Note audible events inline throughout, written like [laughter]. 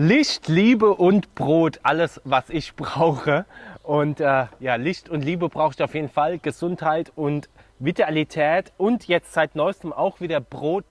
Licht, Liebe und Brot, alles, was ich brauche. Und äh, ja, Licht und Liebe brauche ich auf jeden Fall, Gesundheit und Vitalität und jetzt seit neuestem auch wieder Brot.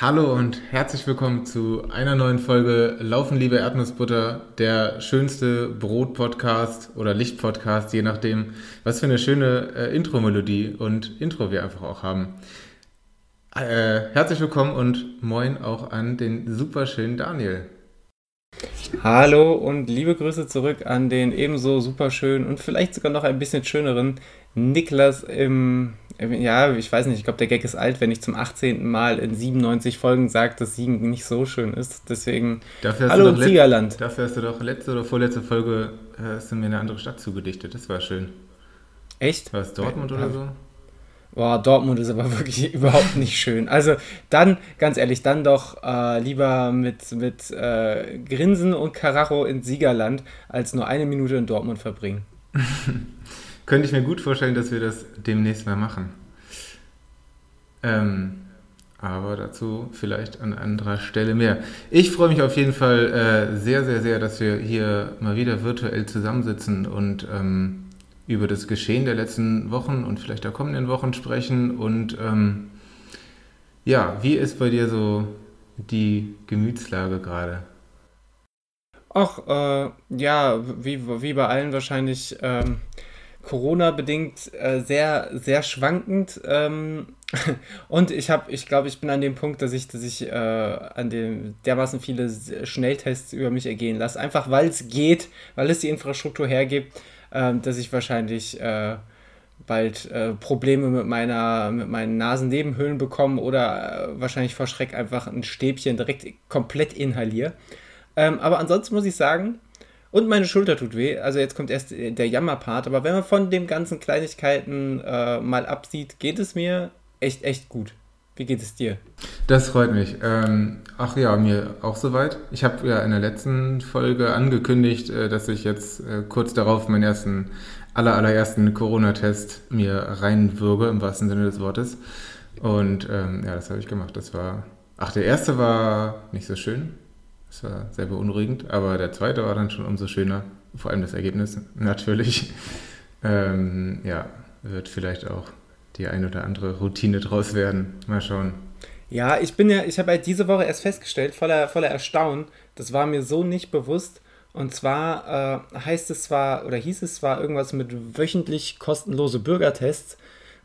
Hallo und herzlich willkommen zu einer neuen Folge Laufen liebe Erdnussbutter, der schönste Brot-Podcast oder Licht-Podcast, je nachdem, was für eine schöne äh, Intro-Melodie und Intro wir einfach auch haben. Äh, herzlich willkommen und moin auch an den superschönen Daniel. Hallo und liebe Grüße zurück an den ebenso superschönen und vielleicht sogar noch ein bisschen schöneren Niklas im ja, ich weiß nicht, ich glaube, der Gag ist alt, wenn ich zum 18. Mal in 97 Folgen sage, dass Siegen nicht so schön ist. Deswegen, hallo Siegerland. Dafür hast du doch letzte oder vorletzte Folge äh, hast du mir eine andere Stadt zugedichtet. Das war schön. Echt? War es Dortmund oder so? Boah, Dortmund ist aber [laughs] wirklich überhaupt nicht schön. Also dann, ganz ehrlich, dann doch äh, lieber mit, mit äh, Grinsen und Karacho ins Siegerland, als nur eine Minute in Dortmund verbringen. [laughs] Könnte ich mir gut vorstellen, dass wir das demnächst mal machen. Ähm, aber dazu vielleicht an anderer Stelle mehr. Ich freue mich auf jeden Fall äh, sehr, sehr, sehr, dass wir hier mal wieder virtuell zusammensitzen und ähm, über das Geschehen der letzten Wochen und vielleicht der kommenden Wochen sprechen. Und ähm, ja, wie ist bei dir so die Gemütslage gerade? Ach, äh, ja, wie, wie bei allen wahrscheinlich. Ähm Corona-bedingt äh, sehr, sehr schwankend. Ähm, [laughs] und ich habe, ich glaube, ich bin an dem Punkt, dass ich, dass ich äh, an dem dermaßen viele Schnelltests über mich ergehen lasse. Einfach weil es geht, weil es die Infrastruktur hergibt, äh, dass ich wahrscheinlich äh, bald äh, Probleme mit meiner, mit meinen Nasennebenhöhlen bekomme oder äh, wahrscheinlich vor Schreck einfach ein Stäbchen direkt komplett inhaliere. Ähm, aber ansonsten muss ich sagen, und meine Schulter tut weh. Also jetzt kommt erst der Jammerpart. Aber wenn man von den ganzen Kleinigkeiten äh, mal absieht, geht es mir echt, echt gut. Wie geht es dir? Das freut mich. Ähm, ach ja, mir auch soweit. Ich habe ja in der letzten Folge angekündigt, äh, dass ich jetzt äh, kurz darauf meinen ersten, aller, allerersten Corona-Test mir reinwürge, im wahrsten Sinne des Wortes. Und ähm, ja, das habe ich gemacht. Das war. Ach, der erste war nicht so schön. Das war sehr beunruhigend, aber der zweite war dann schon umso schöner. Vor allem das Ergebnis natürlich. Ähm, ja, wird vielleicht auch die ein oder andere Routine draus werden. Mal schauen. Ja, ich bin ja, ich habe halt diese Woche erst festgestellt, voller, voller Erstaunen, das war mir so nicht bewusst. Und zwar äh, heißt es zwar, oder hieß es zwar irgendwas mit wöchentlich kostenlose Bürgertests,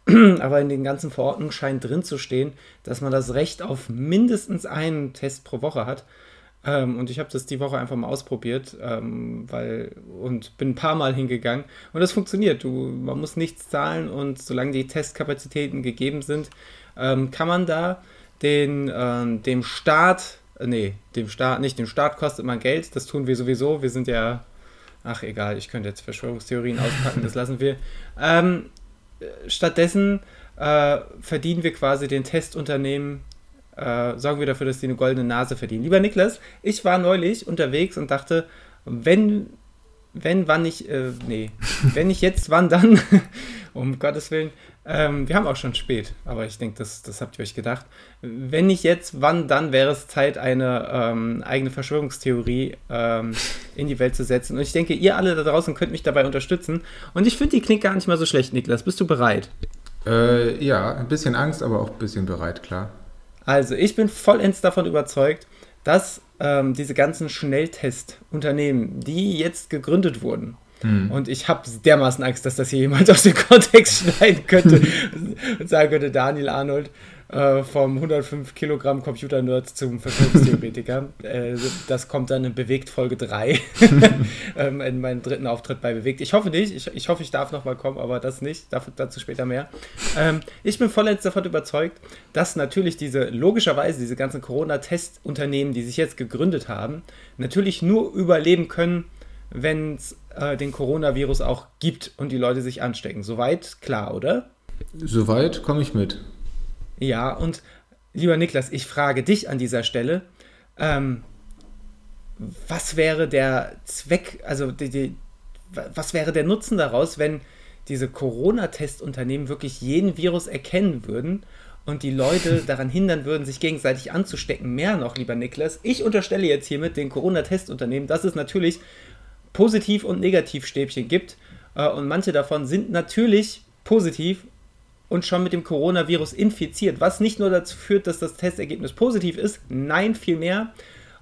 [clears throat] aber in den ganzen Verordnungen scheint drin zu stehen, dass man das Recht auf mindestens einen Test pro Woche hat. Ähm, und ich habe das die Woche einfach mal ausprobiert, ähm, weil und bin ein paar Mal hingegangen und das funktioniert. Du, man muss nichts zahlen und solange die Testkapazitäten gegeben sind, ähm, kann man da den ähm, dem Staat, äh, nee, dem Staat, nicht dem Staat kostet man Geld, das tun wir sowieso. Wir sind ja, ach egal, ich könnte jetzt Verschwörungstheorien auspacken, das lassen wir. Ähm, stattdessen äh, verdienen wir quasi den Testunternehmen äh, sorgen wir dafür, dass sie eine goldene Nase verdienen. Lieber Niklas, ich war neulich unterwegs und dachte, wenn, wenn, wann ich, äh, nee, [laughs] wenn ich jetzt, wann dann, [laughs] um Gottes Willen, ähm, wir haben auch schon spät, aber ich denke, das, das habt ihr euch gedacht. Wenn nicht jetzt, wann dann wäre es Zeit, eine ähm, eigene Verschwörungstheorie ähm, [laughs] in die Welt zu setzen. Und ich denke, ihr alle da draußen könnt mich dabei unterstützen. Und ich finde die klingt gar nicht mal so schlecht, Niklas. Bist du bereit? Äh, ja, ein bisschen Angst, aber auch ein bisschen bereit, klar. Also, ich bin vollends davon überzeugt, dass ähm, diese ganzen Schnelltestunternehmen, die jetzt gegründet wurden, hm. und ich habe dermaßen Angst, dass das hier jemand [laughs] aus dem Kontext schneiden könnte [laughs] und sagen könnte, Daniel Arnold, äh, vom 105 Kilogramm Computer-Nerd zum Verschwörungstheoretiker. [laughs] äh, das kommt dann in Bewegt Folge 3, [laughs] ähm, in meinem dritten Auftritt bei Bewegt. Ich hoffe nicht, ich, ich hoffe, ich darf nochmal kommen, aber das nicht, dafür, dazu später mehr. Ähm, ich bin vollends davon überzeugt, dass natürlich diese, logischerweise diese ganzen Corona-Testunternehmen, die sich jetzt gegründet haben, natürlich nur überleben können, wenn es äh, den Coronavirus auch gibt und die Leute sich anstecken. Soweit klar, oder? Soweit komme ich mit. Ja, und lieber Niklas, ich frage dich an dieser Stelle, ähm, was wäre der Zweck, also die, die, was wäre der Nutzen daraus, wenn diese Corona-Testunternehmen wirklich jeden Virus erkennen würden und die Leute [laughs] daran hindern würden, sich gegenseitig anzustecken. Mehr noch, lieber Niklas, ich unterstelle jetzt hiermit den Corona-Testunternehmen, dass es natürlich Positiv- und Negativstäbchen gibt äh, und manche davon sind natürlich positiv und schon mit dem Coronavirus infiziert, was nicht nur dazu führt, dass das Testergebnis positiv ist, nein, vielmehr,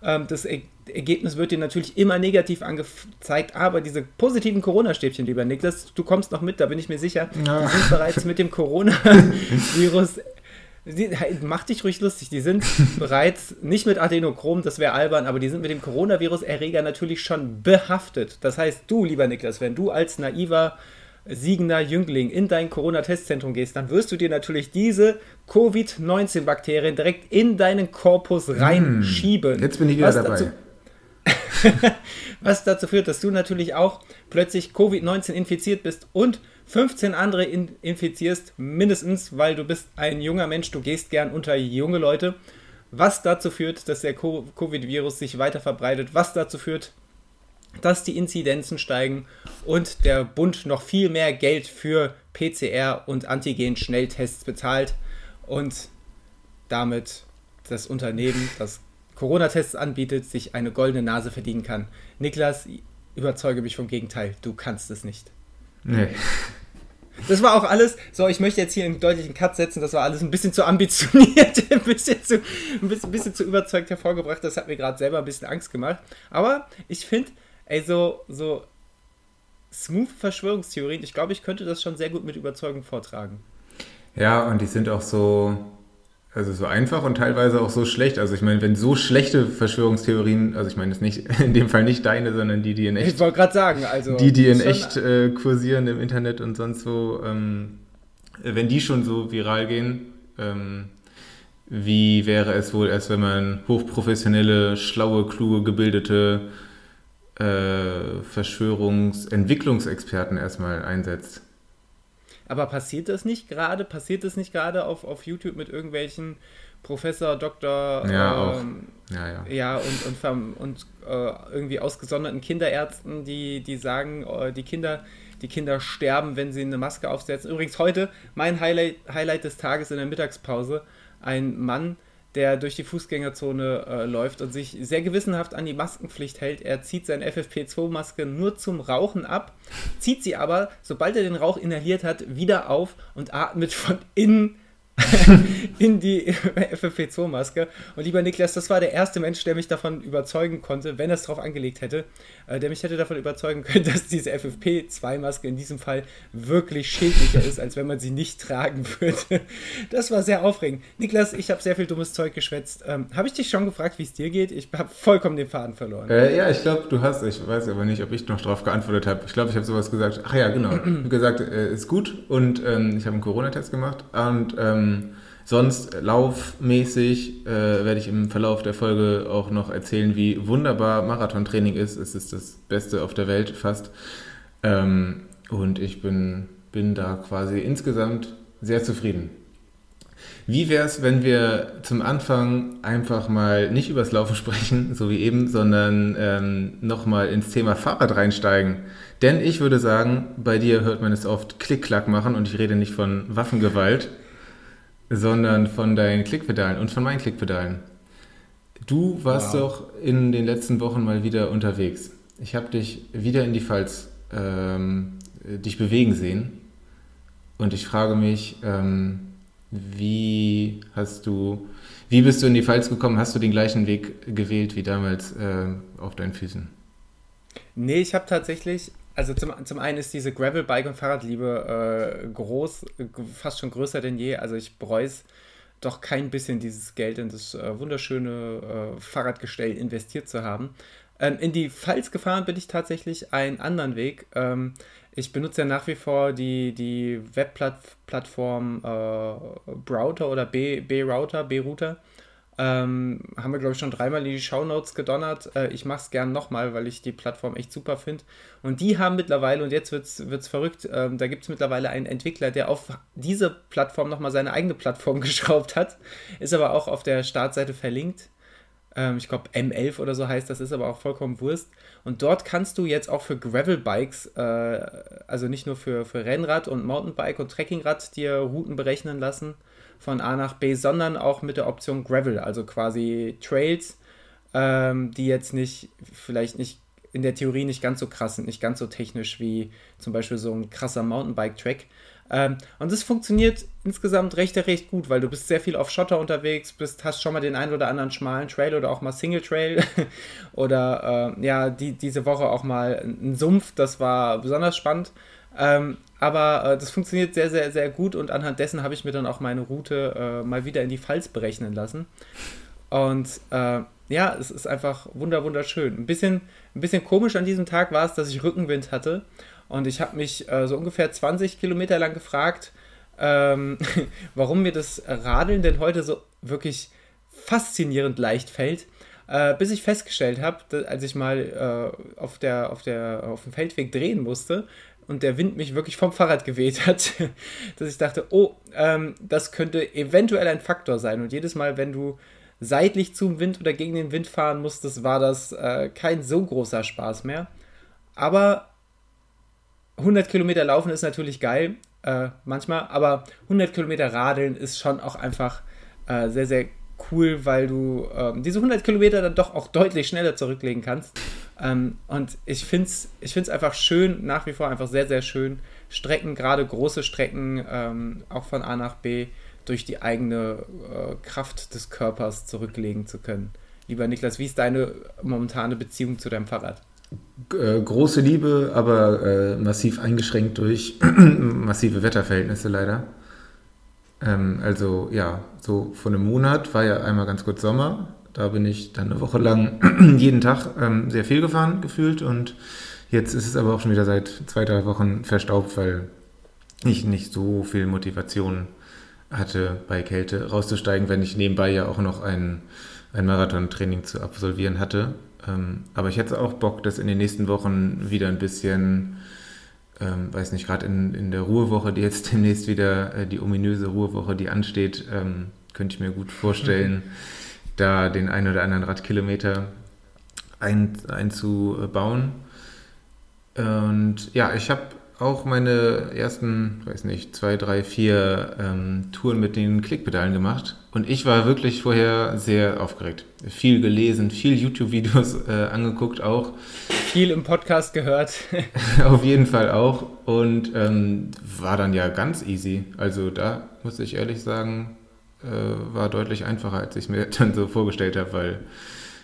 ähm, das Ergebnis wird dir natürlich immer negativ angezeigt, aber diese positiven Corona-Stäbchen, lieber Niklas, du kommst noch mit, da bin ich mir sicher, ja. die sind bereits mit dem [laughs] Coronavirus die, mach dich ruhig lustig. Die sind [laughs] bereits nicht mit Adenochrom, das wäre albern, aber die sind mit dem Coronavirus-Erreger natürlich schon behaftet. Das heißt, du, lieber Niklas, wenn du als naiver, siegender Jüngling in dein Corona-Testzentrum gehst, dann wirst du dir natürlich diese Covid-19-Bakterien direkt in deinen Korpus hm, reinschieben. Jetzt bin ich wieder dabei. Dazu, [laughs] was dazu führt, dass du natürlich auch plötzlich Covid-19 infiziert bist und 15 andere in, infizierst, mindestens, weil du bist ein junger Mensch, du gehst gern unter junge Leute, was dazu führt, dass der Covid-Virus sich weiter verbreitet, was dazu führt, dass die Inzidenzen steigen und der Bund noch viel mehr Geld für PCR und Antigen-Schnelltests bezahlt und damit das Unternehmen, das Corona-Tests anbietet, sich eine goldene Nase verdienen kann. Niklas, überzeuge mich vom Gegenteil, du kannst es nicht. Nee. Das war auch alles, so, ich möchte jetzt hier einen deutlichen Cut setzen, das war alles ein bisschen zu ambitioniert, [laughs] ein bisschen zu, ein bisschen, ein bisschen zu überzeugt hervorgebracht, das hat mir gerade selber ein bisschen Angst gemacht. Aber ich finde, ey, so, so smooth Verschwörungstheorien, ich glaube, ich könnte das schon sehr gut mit Überzeugung vortragen. Ja, und die sind auch so, also so einfach und teilweise auch so schlecht. Also ich meine, wenn so schlechte Verschwörungstheorien, also ich meine, das nicht [laughs] in dem Fall nicht deine, sondern die, die in echt. Ich wollte gerade sagen, also. Die, die in echt äh, kursieren im Internet und sonst wo, ähm, wenn die schon so viral gehen, ähm, wie wäre es wohl erst, wenn man hochprofessionelle, schlaue, kluge, gebildete äh, Verschwörungsentwicklungsexperten erstmal einsetzt? Aber passiert das nicht gerade? Passiert das nicht gerade auf, auf YouTube mit irgendwelchen Professor, Doktor, ja, ähm, ja, ja. ja, und, und, und äh, irgendwie ausgesonderten Kinderärzten, die, die sagen, äh, die Kinder, die Kinder sterben, wenn sie eine Maske aufsetzen. Übrigens heute mein Highlight, Highlight des Tages in der Mittagspause, ein Mann, der durch die Fußgängerzone äh, läuft und sich sehr gewissenhaft an die Maskenpflicht hält. Er zieht seine FFP2-Maske nur zum Rauchen ab, zieht sie aber, sobald er den Rauch inhaliert hat, wieder auf und atmet von innen [laughs] in die [laughs] FFP2-Maske. Und lieber Niklas, das war der erste Mensch, der mich davon überzeugen konnte, wenn er es drauf angelegt hätte, äh, der mich hätte davon überzeugen können, [laughs] dass diese FFP2-Maske in diesem Fall wirklich schädlicher ist, als wenn man sie nicht tragen würde. Das war sehr aufregend. Niklas, ich habe sehr viel dummes Zeug geschwätzt. Ähm, habe ich dich schon gefragt, wie es dir geht? Ich habe vollkommen den Faden verloren. Äh, ja, ich glaube, du hast. Ich weiß aber nicht, ob ich noch darauf geantwortet habe. Ich glaube, ich habe sowas gesagt. Ach ja, genau. [clears throat] Ich habe gesagt, äh, ist gut und ähm, ich habe einen Corona-Test gemacht und ähm, Sonst laufmäßig äh, werde ich im Verlauf der Folge auch noch erzählen, wie wunderbar Marathontraining ist. Es ist das Beste auf der Welt fast. Ähm, und ich bin, bin da quasi insgesamt sehr zufrieden. Wie wäre es, wenn wir zum Anfang einfach mal nicht übers Laufen [laughs] sprechen, so wie eben, sondern ähm, nochmal ins Thema Fahrrad reinsteigen? Denn ich würde sagen, bei dir hört man es oft Klick-Klack machen und ich rede nicht von Waffengewalt sondern von deinen Klickpedalen und von meinen Klickpedalen. Du warst wow. doch in den letzten Wochen mal wieder unterwegs. Ich habe dich wieder in die Pfalz ähm, dich bewegen sehen und ich frage mich, ähm, wie hast du, wie bist du in die Pfalz gekommen? Hast du den gleichen Weg gewählt wie damals äh, auf deinen Füßen? Nee, ich habe tatsächlich also zum, zum einen ist diese Gravel-Bike- und Fahrradliebe äh, groß, fast schon größer denn je. Also ich bereue es doch kein bisschen, dieses Geld in das äh, wunderschöne äh, Fahrradgestell investiert zu haben. Ähm, in die Pfalz gefahren bin ich tatsächlich einen anderen Weg. Ähm, ich benutze ja nach wie vor die, die Webplattform äh, Browser oder B-Router, B-Router. Ähm, haben wir, glaube ich, schon dreimal in die Shownotes gedonnert. Äh, ich mache es gern nochmal, weil ich die Plattform echt super finde. Und die haben mittlerweile, und jetzt wird es verrückt, ähm, da gibt es mittlerweile einen Entwickler, der auf diese Plattform nochmal seine eigene Plattform [laughs] geschraubt hat. Ist aber auch auf der Startseite verlinkt. Ähm, ich glaube M11 oder so heißt das, ist aber auch vollkommen Wurst. Und dort kannst du jetzt auch für Gravel-Bikes, äh, also nicht nur für, für Rennrad und Mountainbike und Trekkingrad, dir Routen berechnen lassen von A nach B, sondern auch mit der Option Gravel, also quasi Trails, ähm, die jetzt nicht, vielleicht nicht in der Theorie nicht ganz so krass sind, nicht ganz so technisch wie zum Beispiel so ein krasser Mountainbike-Track. Ähm, und das funktioniert insgesamt recht, recht gut, weil du bist sehr viel auf Schotter unterwegs, bist, hast schon mal den einen oder anderen schmalen Trail oder auch mal Single Trail [laughs] oder äh, ja, die, diese Woche auch mal ein Sumpf, das war besonders spannend. Ähm, aber äh, das funktioniert sehr, sehr, sehr gut und anhand dessen habe ich mir dann auch meine Route äh, mal wieder in die Pfalz berechnen lassen. Und äh, ja, es ist einfach wunder, wunderschön. Ein bisschen, ein bisschen komisch an diesem Tag war es, dass ich Rückenwind hatte. Und ich habe mich äh, so ungefähr 20 Kilometer lang gefragt, ähm, [laughs] warum mir das Radeln denn heute so wirklich faszinierend leicht fällt. Äh, bis ich festgestellt habe, als ich mal äh, auf, der, auf, der, auf dem Feldweg drehen musste und der Wind mich wirklich vom Fahrrad geweht hat, [laughs] dass ich dachte, oh, ähm, das könnte eventuell ein Faktor sein. Und jedes Mal, wenn du seitlich zum Wind oder gegen den Wind fahren musstest, war das äh, kein so großer Spaß mehr. Aber 100 Kilometer laufen ist natürlich geil, äh, manchmal, aber 100 Kilometer radeln ist schon auch einfach äh, sehr, sehr cool, weil du ähm, diese 100 Kilometer dann doch auch deutlich schneller zurücklegen kannst. Ähm, und ich finde es ich find's einfach schön, nach wie vor einfach sehr, sehr schön, Strecken, gerade große Strecken, ähm, auch von A nach B, durch die eigene äh, Kraft des Körpers zurücklegen zu können. Lieber Niklas, wie ist deine momentane Beziehung zu deinem Fahrrad? Äh, große Liebe, aber äh, massiv eingeschränkt durch [clears throat] massive Wetterverhältnisse leider. Ähm, also ja, so vor einem Monat war ja einmal ganz kurz Sommer. Da bin ich dann eine Woche lang [clears throat] jeden Tag ähm, sehr viel gefahren gefühlt und jetzt ist es aber auch schon wieder seit zwei, drei Wochen verstaubt, weil ich nicht so viel Motivation hatte, bei Kälte rauszusteigen, wenn ich nebenbei ja auch noch ein, ein Marathontraining zu absolvieren hatte. Ähm, aber ich hätte auch Bock, das in den nächsten Wochen wieder ein bisschen, ähm, weiß nicht, gerade in, in der Ruhewoche, die jetzt [laughs] demnächst wieder, äh, die ominöse Ruhewoche, die ansteht, ähm, könnte ich mir gut vorstellen, mhm. [laughs] da den ein oder anderen Radkilometer ein, einzubauen. Und ja, ich habe auch meine ersten, weiß nicht, zwei, drei, vier ähm, Touren mit den Klickpedalen gemacht. Und ich war wirklich vorher sehr aufgeregt. Viel gelesen, viel YouTube-Videos [laughs] äh, angeguckt auch. Viel im Podcast gehört. [laughs] Auf jeden Fall auch. Und ähm, war dann ja ganz easy. Also da muss ich ehrlich sagen, äh, war deutlich einfacher, als ich mir [laughs] dann so vorgestellt habe, weil,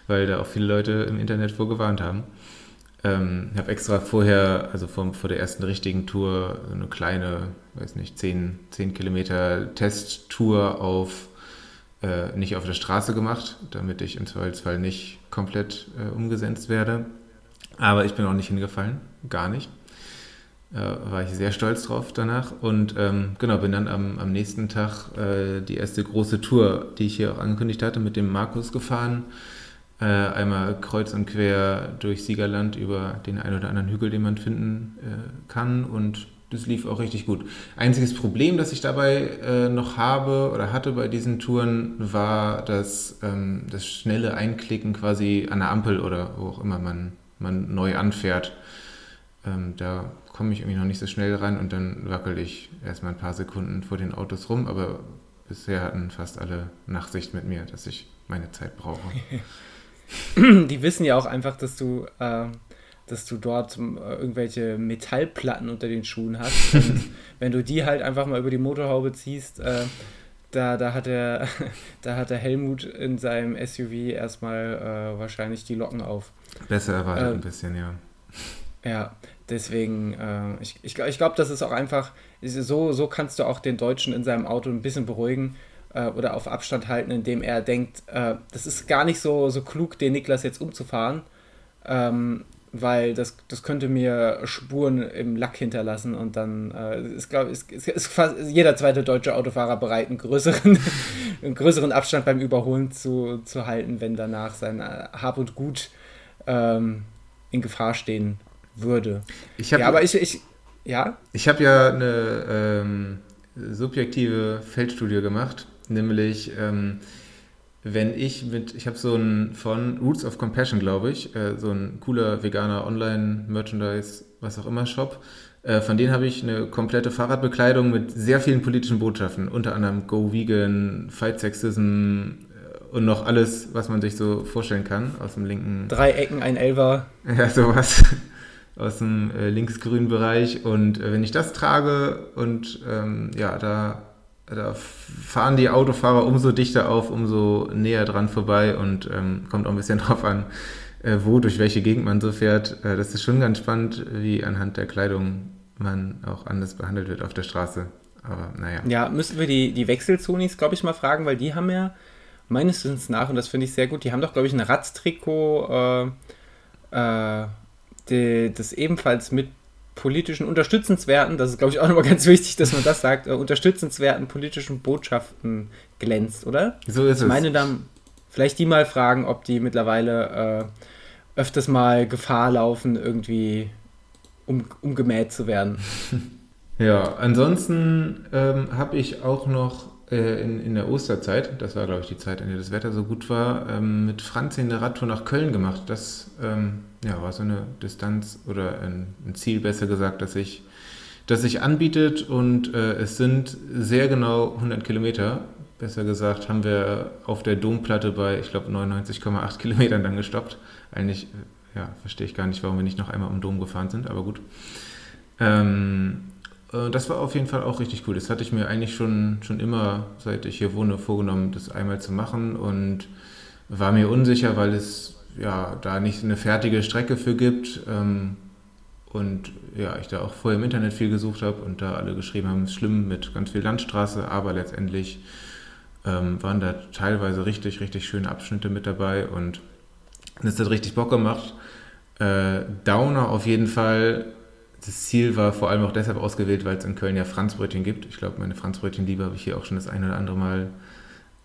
weil da auch viele Leute im Internet vorgewarnt haben. Ähm, ich habe extra vorher, also vor, vor der ersten richtigen Tour, eine kleine, weiß nicht, 10, 10 Kilometer Testtour auf, äh, nicht auf der Straße gemacht, damit ich im Zweifelsfall nicht komplett äh, umgesetzt werde. Aber ich bin auch nicht hingefallen, gar nicht. War ich sehr stolz drauf danach. Und ähm, genau, bin dann am, am nächsten Tag äh, die erste große Tour, die ich hier auch angekündigt hatte, mit dem Markus gefahren äh, einmal kreuz und quer durch Siegerland über den einen oder anderen Hügel, den man finden äh, kann. Und das lief auch richtig gut. Einziges Problem, das ich dabei äh, noch habe oder hatte bei diesen Touren, war das, ähm, das schnelle Einklicken quasi an der Ampel oder wo auch immer man, man neu anfährt. Ähm, da komme ich irgendwie noch nicht so schnell ran und dann wackel ich erstmal ein paar Sekunden vor den Autos rum, aber bisher hatten fast alle Nachsicht mit mir, dass ich meine Zeit brauche. [laughs] die wissen ja auch einfach, dass du, äh, dass du dort äh, irgendwelche Metallplatten unter den Schuhen hast. [laughs] Und wenn du die halt einfach mal über die Motorhaube ziehst, äh, da, da, hat der, [laughs] da hat der Helmut in seinem SUV erstmal äh, wahrscheinlich die Locken auf. Besser erwartet ein bisschen, ja. Ja, deswegen, äh, ich, ich, ich glaube, das ist auch einfach, so, so kannst du auch den Deutschen in seinem Auto ein bisschen beruhigen äh, oder auf Abstand halten, indem er denkt, äh, das ist gar nicht so, so klug, den Niklas jetzt umzufahren, ähm, weil das, das könnte mir Spuren im Lack hinterlassen und dann äh, ist, glaube ich, ist, ist fast jeder zweite deutsche Autofahrer bereit, einen größeren, [laughs] einen größeren Abstand beim Überholen zu, zu halten, wenn danach sein äh, Hab und Gut ähm, in Gefahr stehen würde. Ich hab, ja, aber ich, ich ja? Ich habe ja eine ähm, subjektive Feldstudie gemacht Nämlich, ähm, wenn ich mit, ich habe so ein von Roots of Compassion, glaube ich, äh, so ein cooler veganer Online-Merchandise, was auch immer Shop. Äh, von denen habe ich eine komplette Fahrradbekleidung mit sehr vielen politischen Botschaften, unter anderem Go Vegan, Fight Sexism äh, und noch alles, was man sich so vorstellen kann aus dem linken. Drei Ecken, ein Elver. [laughs] Ja, sowas aus dem äh, linksgrünen Bereich. Und äh, wenn ich das trage und ähm, ja, da da fahren die Autofahrer umso dichter auf, umso näher dran vorbei und ähm, kommt auch ein bisschen [laughs] drauf an, äh, wo, durch welche Gegend man so fährt. Äh, das ist schon ganz spannend, wie anhand der Kleidung man auch anders behandelt wird auf der Straße. Aber naja. Ja, müssen wir die, die Wechselzonis, glaube ich, mal fragen, weil die haben ja meines Wissens nach, und das finde ich sehr gut, die haben doch, glaube ich, ein Radstrikot, äh, äh, die, das ebenfalls mit politischen unterstützenswerten, das ist glaube ich auch nochmal [laughs] ganz wichtig, dass man das sagt, äh, unterstützenswerten politischen Botschaften glänzt, oder? So ist ich es. Ich meine dann, vielleicht die mal fragen, ob die mittlerweile äh, öfters mal Gefahr laufen, irgendwie um, umgemäht zu werden. [laughs] Ja, ansonsten ähm, habe ich auch noch äh, in, in der Osterzeit, das war glaube ich die Zeit, in der das Wetter so gut war, ähm, mit Franz in der Radtour nach Köln gemacht. Das ähm, ja, war so eine Distanz oder ein, ein, Ziel, besser gesagt, dass sich das sich anbietet und äh, es sind sehr genau 100 Kilometer. Besser gesagt, haben wir auf der Domplatte bei, ich glaube, 99,8 Kilometern dann gestoppt. Eigentlich, äh, ja, verstehe ich gar nicht, warum wir nicht noch einmal um Dom gefahren sind, aber gut. Ähm, äh, das war auf jeden Fall auch richtig cool. Das hatte ich mir eigentlich schon, schon immer, seit ich hier wohne, vorgenommen, das einmal zu machen und war mir unsicher, weil es ja da nicht eine fertige Strecke für gibt. Ähm, und ja, ich da auch vorher im Internet viel gesucht habe und da alle geschrieben haben, es ist schlimm mit ganz viel Landstraße, aber letztendlich ähm, waren da teilweise richtig, richtig schöne Abschnitte mit dabei und es hat richtig Bock gemacht. Äh, Downer auf jeden Fall das Ziel war vor allem auch deshalb ausgewählt, weil es in Köln ja Franzbrötchen gibt. Ich glaube, meine Franzbrötchenliebe habe ich hier auch schon das ein oder andere Mal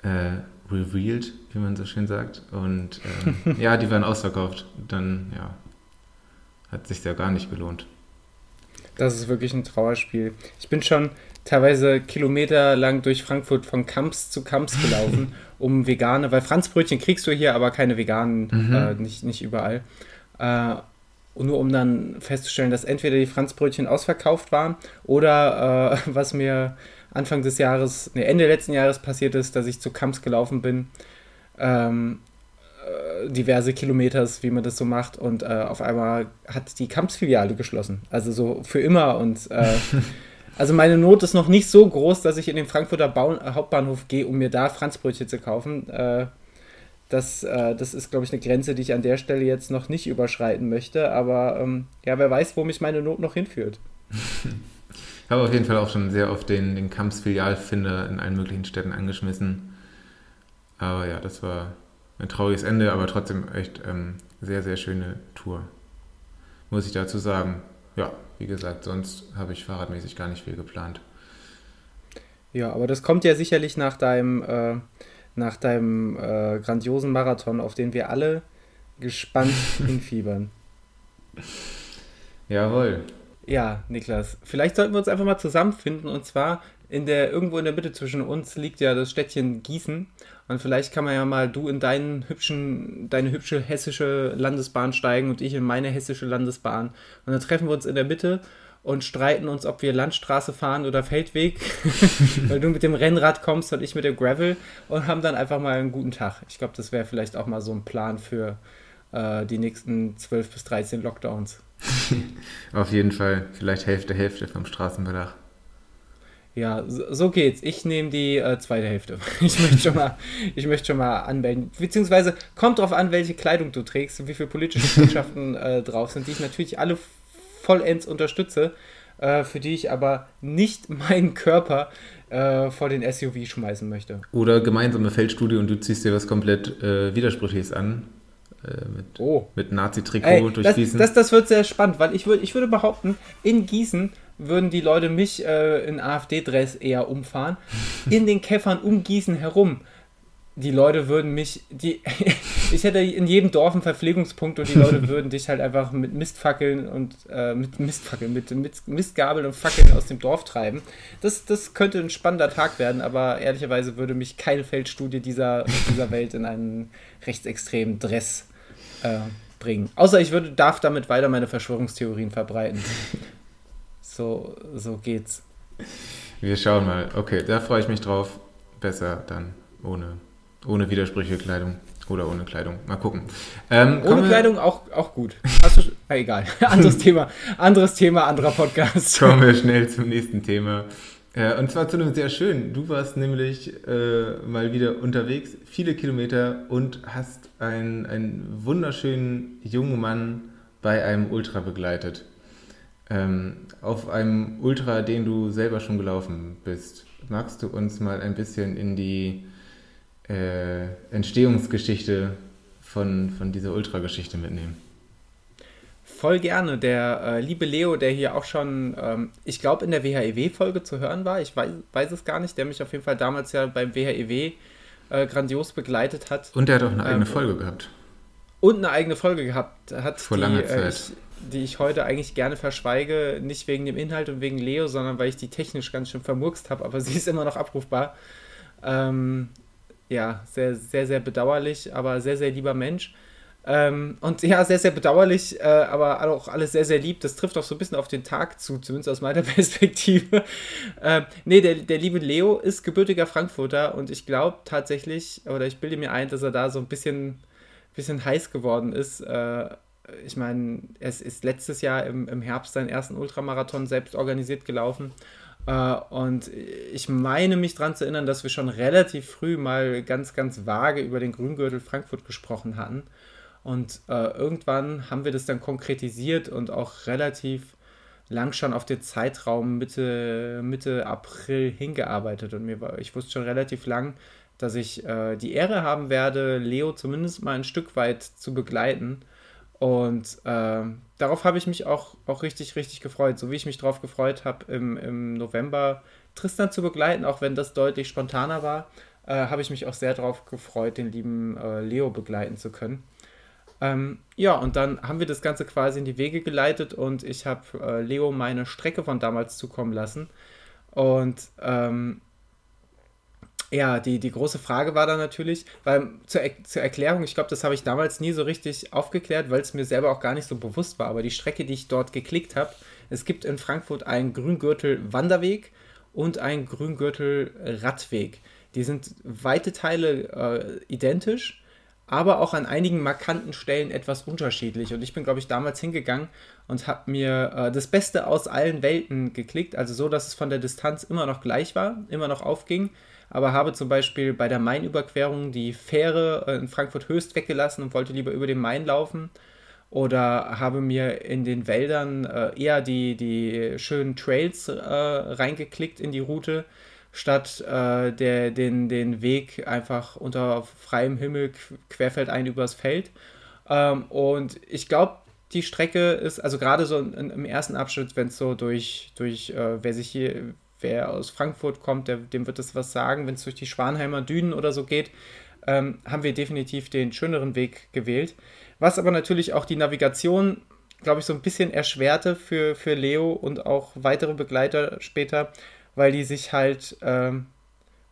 äh, revealed, wie man so schön sagt. Und ähm, [laughs] ja, die waren ausverkauft. Dann, ja, hat sich ja gar nicht gelohnt. Das ist wirklich ein Trauerspiel. Ich bin schon teilweise kilometerlang durch Frankfurt von Kamps zu Kamps gelaufen, [laughs] um vegane, weil Franzbrötchen kriegst du hier, aber keine veganen, mhm. äh, nicht, nicht überall. Äh, und nur um dann festzustellen, dass entweder die Franzbrötchen ausverkauft waren oder äh, [laughs] was mir Anfang des Jahres, ne, Ende letzten Jahres passiert ist, dass ich zu Kamps gelaufen bin. Ähm, äh, diverse Kilometers, wie man das so macht. Und äh, auf einmal hat die Kamps-Filiale geschlossen. Also so für immer. Und äh, [laughs] also meine Not ist noch nicht so groß, dass ich in den Frankfurter Bau Hauptbahnhof gehe, um mir da Franzbrötchen zu kaufen. Äh, das, äh, das ist, glaube ich, eine Grenze, die ich an der Stelle jetzt noch nicht überschreiten möchte. Aber ähm, ja, wer weiß, wo mich meine Not noch hinführt. Ich habe auf jeden Fall auch schon sehr oft den, den Kamps-Filialfinder in allen möglichen Städten angeschmissen. Aber ja, das war ein trauriges Ende, aber trotzdem echt ähm, sehr, sehr schöne Tour. Muss ich dazu sagen. Ja, wie gesagt, sonst habe ich fahrradmäßig gar nicht viel geplant. Ja, aber das kommt ja sicherlich nach deinem äh, nach deinem äh, grandiosen Marathon, auf den wir alle gespannt [laughs] hinfiebern. Jawohl. Ja, Niklas, vielleicht sollten wir uns einfach mal zusammenfinden und zwar in der irgendwo in der Mitte zwischen uns liegt ja das Städtchen Gießen und vielleicht kann man ja mal du in deinen hübschen deine hübsche hessische Landesbahn steigen und ich in meine hessische Landesbahn und dann treffen wir uns in der Mitte und streiten uns, ob wir Landstraße fahren oder Feldweg, [laughs] weil du mit dem Rennrad kommst und ich mit dem Gravel und haben dann einfach mal einen guten Tag. Ich glaube, das wäre vielleicht auch mal so ein Plan für äh, die nächsten 12 bis 13 Lockdowns. [laughs] Auf jeden Fall, vielleicht Hälfte, Hälfte vom Straßenbelag. Ja, so, so geht's. Ich nehme die äh, zweite Hälfte. [laughs] Ich möchte schon mal, ich möchte schon mal anmelden. Beziehungsweise kommt drauf an, welche Kleidung du trägst und wie viele politische Botschaften äh, drauf sind, die ich natürlich alle vollends unterstütze, äh, für die ich aber nicht [laughs] meinen Körper äh, vor den SUV schmeißen möchte. Oder gemeinsame Feldstudie und du ziehst dir was komplett äh, Widersprüchliches an. Äh, mit, oh. mit Nazi-Trikot durch das, Gießen. Das, das wird sehr spannend, weil ich, würd, ich würde behaupten, in Gießen würden die Leute mich äh, in AfD-Dress eher umfahren. In den Käffern um Gießen herum die Leute würden mich, die, [laughs] ich hätte in jedem Dorf einen Verpflegungspunkt und die Leute [laughs] würden dich halt einfach mit Mistfackeln und äh, mit Mistfackeln, mit, mit Mistgabeln und Fackeln aus dem Dorf treiben. Das, das könnte ein spannender Tag werden, aber ehrlicherweise würde mich keine Feldstudie dieser, dieser Welt in einen rechtsextremen Dress äh, bringen. Außer ich würde, darf damit weiter meine Verschwörungstheorien verbreiten. So, so geht's. Wir schauen mal. Okay, da freue ich mich drauf. Besser dann ohne, ohne Widersprüche Kleidung. Oder ohne Kleidung. Mal gucken. Ähm, ohne Kleidung auch, auch gut. Hast du, ah, egal. [laughs] anderes [laughs] Thema. Anderes Thema, anderer Podcast. [laughs] Kommen wir schnell zum nächsten Thema. Äh, und zwar zu einem sehr schönen. Du warst nämlich äh, mal wieder unterwegs, viele Kilometer und hast einen, einen wunderschönen jungen Mann bei einem Ultra begleitet. Ähm, auf einem Ultra, den du selber schon gelaufen bist. Magst du uns mal ein bisschen in die äh, Entstehungsgeschichte von, von dieser Ultrageschichte mitnehmen? Voll gerne. Der äh, liebe Leo, der hier auch schon, ähm, ich glaube, in der WHEW-Folge zu hören war, ich weiß, weiß, es gar nicht, der mich auf jeden Fall damals ja beim WHEW äh, grandios begleitet hat. Und der hat auch eine eigene ähm, Folge gehabt. Und eine eigene Folge gehabt hat. Vor langer die, äh, Zeit. Ich, die ich heute eigentlich gerne verschweige, nicht wegen dem Inhalt und wegen Leo, sondern weil ich die technisch ganz schön vermurkst habe, aber [laughs] sie ist immer noch abrufbar. Ähm, ja, sehr, sehr, sehr bedauerlich, aber sehr, sehr lieber Mensch. Ähm, und ja, sehr, sehr bedauerlich, äh, aber auch alles sehr, sehr lieb. Das trifft auch so ein bisschen auf den Tag zu, zumindest aus meiner [laughs] Perspektive. äh, nee, der, der liebe Leo ist gebürtiger Frankfurter und ich glaube tatsächlich, oder ich bilde mir ein, dass er da so ein bisschen, bisschen heiß geworden ist. Äh, ich meine, es ist letztes Jahr im, im Herbst seinen ersten Ultramarathon selbst organisiert gelaufen. Uh, und ich meine mich daran zu erinnern, dass wir schon relativ früh mal ganz, ganz vage über den Grüngürtel Frankfurt gesprochen hatten. Und uh, irgendwann haben wir das dann konkretisiert und auch relativ lang schon auf den Zeitraum Mitte, Mitte April hingearbeitet. Und mir war, ich wusste schon relativ lang, dass ich uh, die Ehre haben werde, Leo zumindest mal ein Stück weit zu begleiten. Und äh, darauf habe ich mich auch, auch richtig, richtig gefreut. So wie ich mich darauf gefreut habe, im, im November Tristan zu begleiten, auch wenn das deutlich spontaner war, äh, habe ich mich auch sehr darauf gefreut, den lieben äh, Leo begleiten zu können. Ähm, ja, und dann haben wir das Ganze quasi in die Wege geleitet und ich habe äh, Leo meine Strecke von damals zukommen lassen. Und ähm, ja, die, die große Frage war dann natürlich, weil zur, zur Erklärung, ich glaube, das habe ich damals nie so richtig aufgeklärt, weil es mir selber auch gar nicht so bewusst war, aber die Strecke, die ich dort geklickt habe, es gibt in Frankfurt einen Grüngürtel-Wanderweg und einen Grüngürtel-Radweg. Die sind weite Teile äh, identisch, aber auch an einigen markanten Stellen etwas unterschiedlich. Und ich bin, glaube ich, damals hingegangen und habe mir äh, das Beste aus allen Welten geklickt, also so, dass es von der Distanz immer noch gleich war, immer noch aufging aber habe zum Beispiel bei der Mainüberquerung die Fähre äh, in Frankfurt Höchst weggelassen und wollte lieber über den Main laufen. Oder habe mir in den Wäldern äh, eher die, die schönen Trails äh, reingeklickt in die Route, statt äh, der, den, den Weg einfach unter freiem Himmel querfeldein übers Feld. Ähm, und ich glaube, die Strecke ist, also gerade so im ersten Abschnitt, wenn es so durch, durch äh, wer sich hier, wer aus Frankfurt kommt, der, dem wird es was sagen. Wenn es durch die Schwanheimer Dünen oder so geht, ähm, haben wir definitiv den schöneren Weg gewählt. Was aber natürlich auch die Navigation, glaube ich, so ein bisschen erschwerte für, für Leo und auch weitere Begleiter später, weil die sich halt, ähm,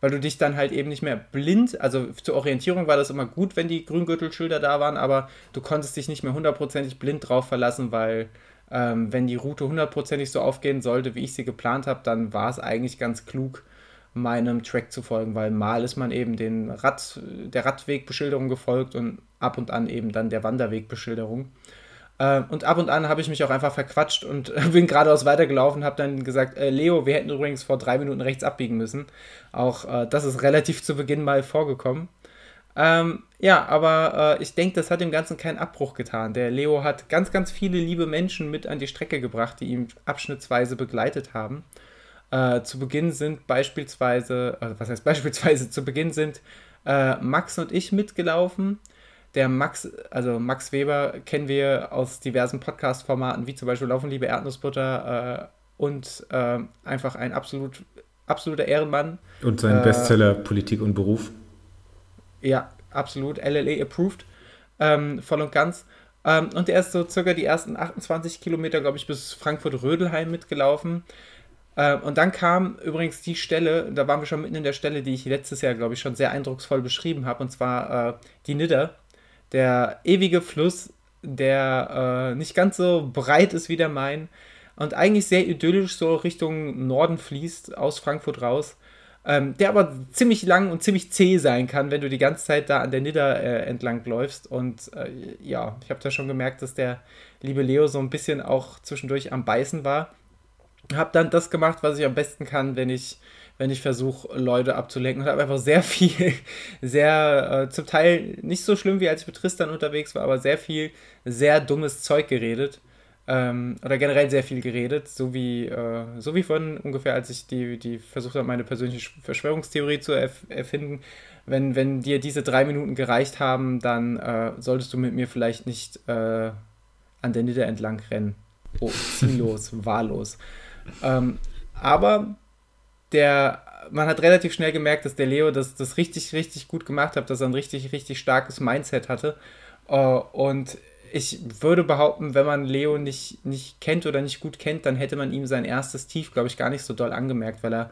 weil du dich dann halt eben nicht mehr blind, also zur Orientierung war das immer gut, wenn die Grüngürtelschilder da waren, aber du konntest dich nicht mehr hundertprozentig blind drauf verlassen, weil ähm, wenn die Route hundertprozentig so aufgehen sollte, wie ich sie geplant habe, dann war es eigentlich ganz klug, meinem Track zu folgen, weil mal ist man eben den Rad, der Radwegbeschilderung gefolgt und ab und an eben dann der Wanderwegbeschilderung. Äh, und ab und an habe ich mich auch einfach verquatscht und [laughs] bin geradeaus weitergelaufen habe dann gesagt, äh, Leo, wir hätten übrigens vor drei Minuten rechts abbiegen müssen. Auch äh, das ist relativ zu Beginn mal vorgekommen. Ähm, ja, aber äh, ich denke, das hat dem Ganzen keinen Abbruch getan. Der Leo hat ganz, ganz viele liebe Menschen mit an die Strecke gebracht, die ihn abschnittsweise begleitet haben. Äh, zu Beginn sind beispielsweise, also was heißt [laughs] beispielsweise, zu Beginn sind äh, Max und ich mitgelaufen. Der Max, also Max Weber, kennen wir aus diversen Podcast-Formaten, wie zum Beispiel Laufen Liebe Erdnussbutter äh, und äh, einfach ein absolut, absoluter Ehrenmann. Und sein Bestseller Politik und Beruf. Ja, absolut. LLA approved. ähm, voll und ganz. Ähm, und er ist so circa die ersten 28 Kilometer, glaube ich, bis Frankfurt-Rödelheim mitgelaufen. Ähm, und dann kam übrigens die Stelle, da waren wir schon mitten in der Stelle, die ich letztes Jahr, glaube ich, schon sehr eindrucksvoll beschrieben habe, und zwar äh, die Nidder, der ewige Fluss, der äh, nicht ganz so breit ist wie der Main und eigentlich sehr idyllisch so Richtung Norden fließt, aus Frankfurt raus. Ähm, der aber ziemlich lang und ziemlich zäh sein kann, wenn du die ganze Zeit da an der Nidder äh, entlang läufst. Und äh, ja, ich habe da schon gemerkt, dass der liebe Leo so ein bisschen auch zwischendurch am Beißen war. Habe dann das gemacht, was ich am besten kann, wenn ich, wenn ich versuche, Leute abzulenken. Und habe einfach sehr viel, [laughs] sehr, äh, zum Teil nicht so schlimm, wie als ich mit Tristan unterwegs war, aber sehr viel, sehr dummes Zeug geredet. Ähm, oder generell sehr viel geredet, so wie, äh, so wie von ungefähr, als ich die, die versucht habe, meine persönliche Verschwörungstheorie zu erf erfinden. Wenn, wenn dir diese drei Minuten gereicht haben, dann äh, solltest du mit mir vielleicht nicht äh, an der Nieder entlang rennen. Oh, ziellos, [laughs] wahllos. Ähm, aber der, man hat relativ schnell gemerkt, dass der Leo das, das richtig, richtig gut gemacht hat, dass er ein richtig, richtig starkes Mindset hatte. Uh, und ich würde behaupten, wenn man Leo nicht, nicht kennt oder nicht gut kennt, dann hätte man ihm sein erstes Tief, glaube ich, gar nicht so doll angemerkt, weil er,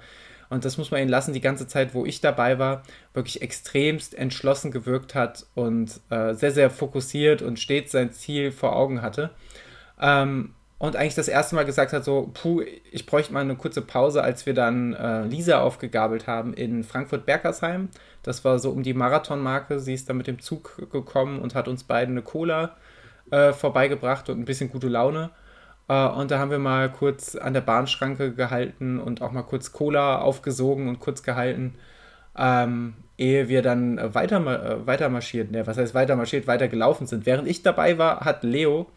und das muss man ihn lassen, die ganze Zeit, wo ich dabei war, wirklich extremst entschlossen gewirkt hat und äh, sehr, sehr fokussiert und stets sein Ziel vor Augen hatte. Ähm, und eigentlich das erste Mal gesagt hat, so, puh, ich bräuchte mal eine kurze Pause, als wir dann äh, Lisa aufgegabelt haben in Frankfurt-Bergersheim. Das war so um die Marathonmarke. Sie ist dann mit dem Zug gekommen und hat uns beiden eine Cola äh, vorbeigebracht und ein bisschen gute Laune. Äh, und da haben wir mal kurz an der Bahnschranke gehalten und auch mal kurz Cola aufgesogen und kurz gehalten, ähm, ehe wir dann weiter, äh, weiter marschiert, ne, was heißt weiter marschiert, weiter gelaufen sind. Während ich dabei war, hat Leo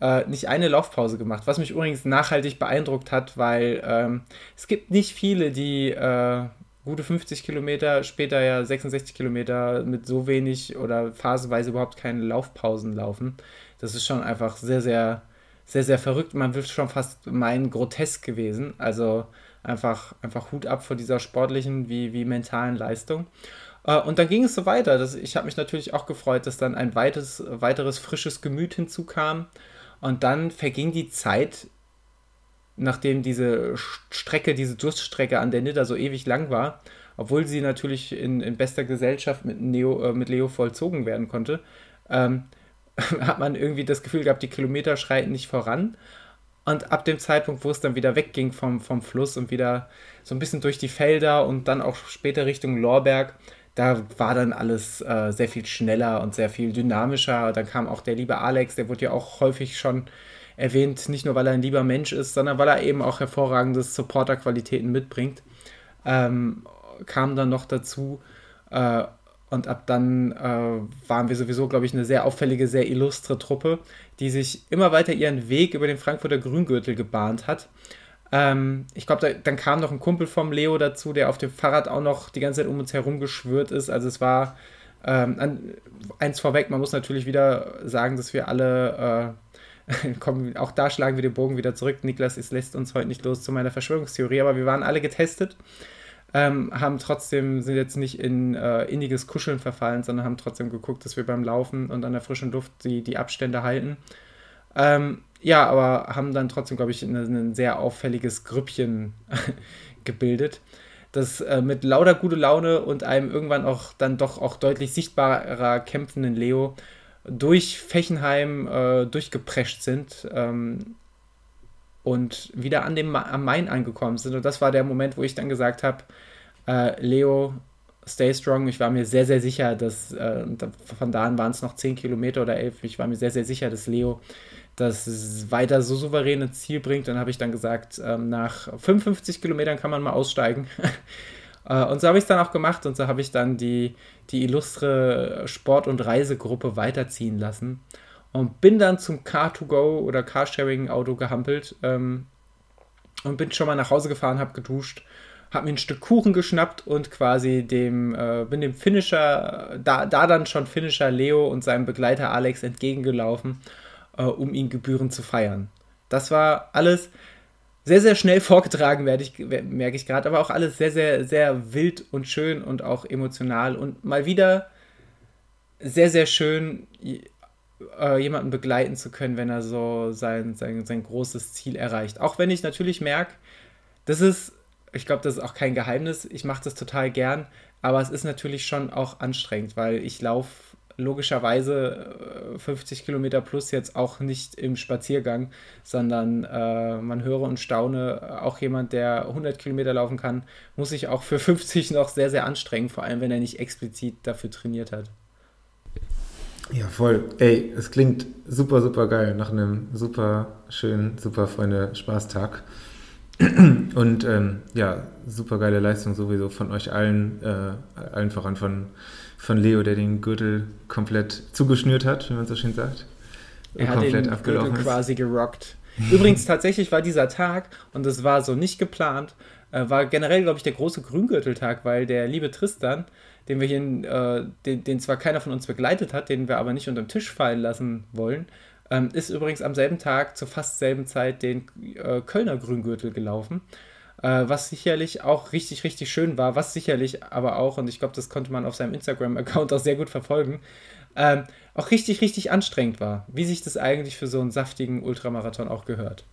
äh, nicht eine Laufpause gemacht, was mich übrigens nachhaltig beeindruckt hat, weil ähm, es gibt nicht viele, die äh, gute 50 Kilometer, später ja 66 Kilometer mit so wenig oder phasenweise überhaupt keine Laufpausen laufen. Das ist schon einfach sehr, sehr, sehr, sehr verrückt. Man wird schon fast meinen, grotesk gewesen. Also einfach, einfach Hut ab vor dieser sportlichen wie, wie mentalen Leistung. Äh, und dann ging es so weiter. Ich habe mich natürlich auch gefreut, dass dann ein weites, weiteres frisches Gemüt hinzukam. Und dann verging die Zeit nachdem diese Strecke, diese Durststrecke an der Nidda so ewig lang war, obwohl sie natürlich in, in bester Gesellschaft mit, Neo, äh, mit Leo vollzogen werden konnte, ähm, [laughs] hat man irgendwie das Gefühl gehabt, die Kilometer schreiten nicht voran. Und ab dem Zeitpunkt, wo es dann wieder wegging vom, vom Fluss und wieder so ein bisschen durch die Felder und dann auch später Richtung Lorberg, da war dann alles äh, sehr viel schneller und sehr viel dynamischer. Dann kam auch der liebe Alex, der wurde ja auch häufig schon erwähnt, nicht nur weil er ein lieber Mensch ist, sondern weil er eben auch hervorragende Supporter-Qualitäten mitbringt. Ähm, kam dann noch dazu äh, und ab dann äh, waren wir sowieso, glaube ich, eine sehr auffällige, sehr illustre Truppe, die sich immer weiter ihren Weg über den Frankfurter Grüngürtel gebahnt hat. Ähm, ich glaube, da, dann kam noch ein Kumpel vom Leo dazu, der auf dem Fahrrad auch noch die ganze Zeit um uns herum geschwört ist. Also es war ähm, eins vorweg, man muss natürlich wieder sagen, dass wir alle äh, [laughs] kommen, auch da schlagen wir den Bogen wieder zurück. Niklas ist, lässt uns heute nicht los zu meiner Verschwörungstheorie, aber wir waren alle getestet, ähm, haben trotzdem, sind jetzt nicht in äh, inniges Kuscheln verfallen, sondern haben trotzdem geguckt, dass wir beim Laufen und an der frischen Luft die, die Abstände halten. Ähm, ja, aber haben dann trotzdem, glaube ich, ein sehr auffälliges Grüppchen [laughs] gebildet das äh, mit lauter gute Laune und einem irgendwann auch dann doch auch deutlich sichtbarer kämpfenden Leo durch Fechenheim äh, durchgeprescht sind ähm, und wieder an dem am Main angekommen sind. Und das war der Moment, wo ich dann gesagt habe, äh, Leo, stay strong. Ich war mir sehr, sehr sicher, dass äh, von da an waren es noch 10 Kilometer oder 11. Ich war mir sehr, sehr sicher, dass Leo das weiter so souveräne Ziel bringt. Dann habe ich dann gesagt, ähm, nach 55 Kilometern kann man mal aussteigen. [laughs] Äh, und so habe ich es dann auch gemacht und so habe ich dann die, die illustre Sport- und Reisegruppe weiterziehen lassen und bin dann zum Car2Go oder Carsharing-Auto gehampelt ähm, und bin schon mal nach Hause gefahren, habe geduscht, habe mir ein Stück Kuchen geschnappt und quasi dem, äh, bin dem Finisher, da, da dann schon Finisher Leo und seinem Begleiter Alex entgegengelaufen, äh, um ihn gebührend zu feiern. Das war alles sehr, sehr schnell vorgetragen, werde ich, merke ich gerade, aber auch alles sehr, sehr, sehr wild und schön und auch emotional und mal wieder sehr, sehr schön, äh, jemanden begleiten zu können, wenn er so sein, sein, sein großes Ziel erreicht. Auch wenn ich natürlich merke, das ist, ich glaube, das ist auch kein Geheimnis, ich mache das total gern, aber es ist natürlich schon auch anstrengend, weil ich laufe logischerweise 50 äh, Kilometer plus jetzt auch nicht im Spaziergang, sondern äh, man höre und staune, auch jemand, der 100 Kilometer laufen kann, muss sich auch für [laughs] 50 noch sehr, sehr anstrengen, vor allem wenn er nicht explizit dafür trainiert hat. Ja, voll. Ey, es klingt super, super geil nach einem super schönen, super Freunde Spaßtag. [clears throat] Und ähm, ja, super geile Leistung sowieso von euch allen, äh, allen voran von, von Leo, der den Gürtel komplett zugeschnürt hat, wie man so schön sagt. Er hat komplett den Gürtel ist. quasi gerockt. Übrigens, tatsächlich war dieser Tag, und das war so nicht geplant, äh, war generell, glaube ich, der große Grüngürteltag, weil der liebe Tristan den wir hier, äh, den, den, zwar keiner von uns begleitet hat, den wir aber nicht unter den Tisch fallen lassen wollen, ähm, ist übrigens am selben Tag zur fast selben Zeit den äh, Kölner Grüngürtel gelaufen. Äh, was sicherlich auch richtig, richtig schön war, was sicherlich aber auch, und ich glaube, das konnte man auf seinem Instagram-Account [laughs] auch sehr gut verfolgen, ähm, auch richtig, richtig anstrengend war, wie sich das eigentlich für so einen saftigen Ultramarathon auch gehört.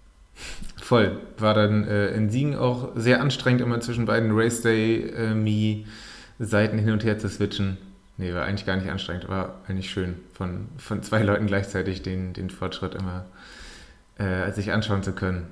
Voll. War dann äh, in Siegen auch sehr anstrengend, immer zwischen beiden Race Day, äh, hin und her zu switchen. Nee, war eigentlich gar nicht anstrengend, war eigentlich schön, von, von zwei Leuten gleichzeitig den, den Fortschritt immer äh, sich anschauen zu können.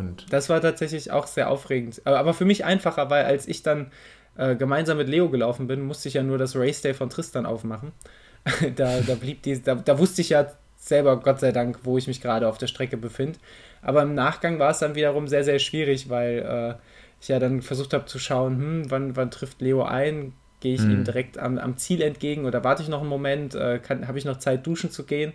Und das war tatsächlich auch sehr aufregend. Aber, aber für mich einfacher, weil als ich dann äh, gemeinsam mit Leo gelaufen bin, musste ich ja nur das Race Day von Tristan aufmachen. [laughs] da, da blieb die, da, da wusste ich ja selber, Gott sei Dank, wo ich mich gerade auf der Strecke befinde. Aber im Nachgang war es dann wiederum sehr, sehr schwierig, weil äh, ich ja dann versucht habe zu schauen, hm, wann, wann trifft Leo ein? Gehe ich mhm. ihm direkt am, am Ziel entgegen oder warte ich noch einen Moment? Äh, Habe ich noch Zeit, duschen zu gehen?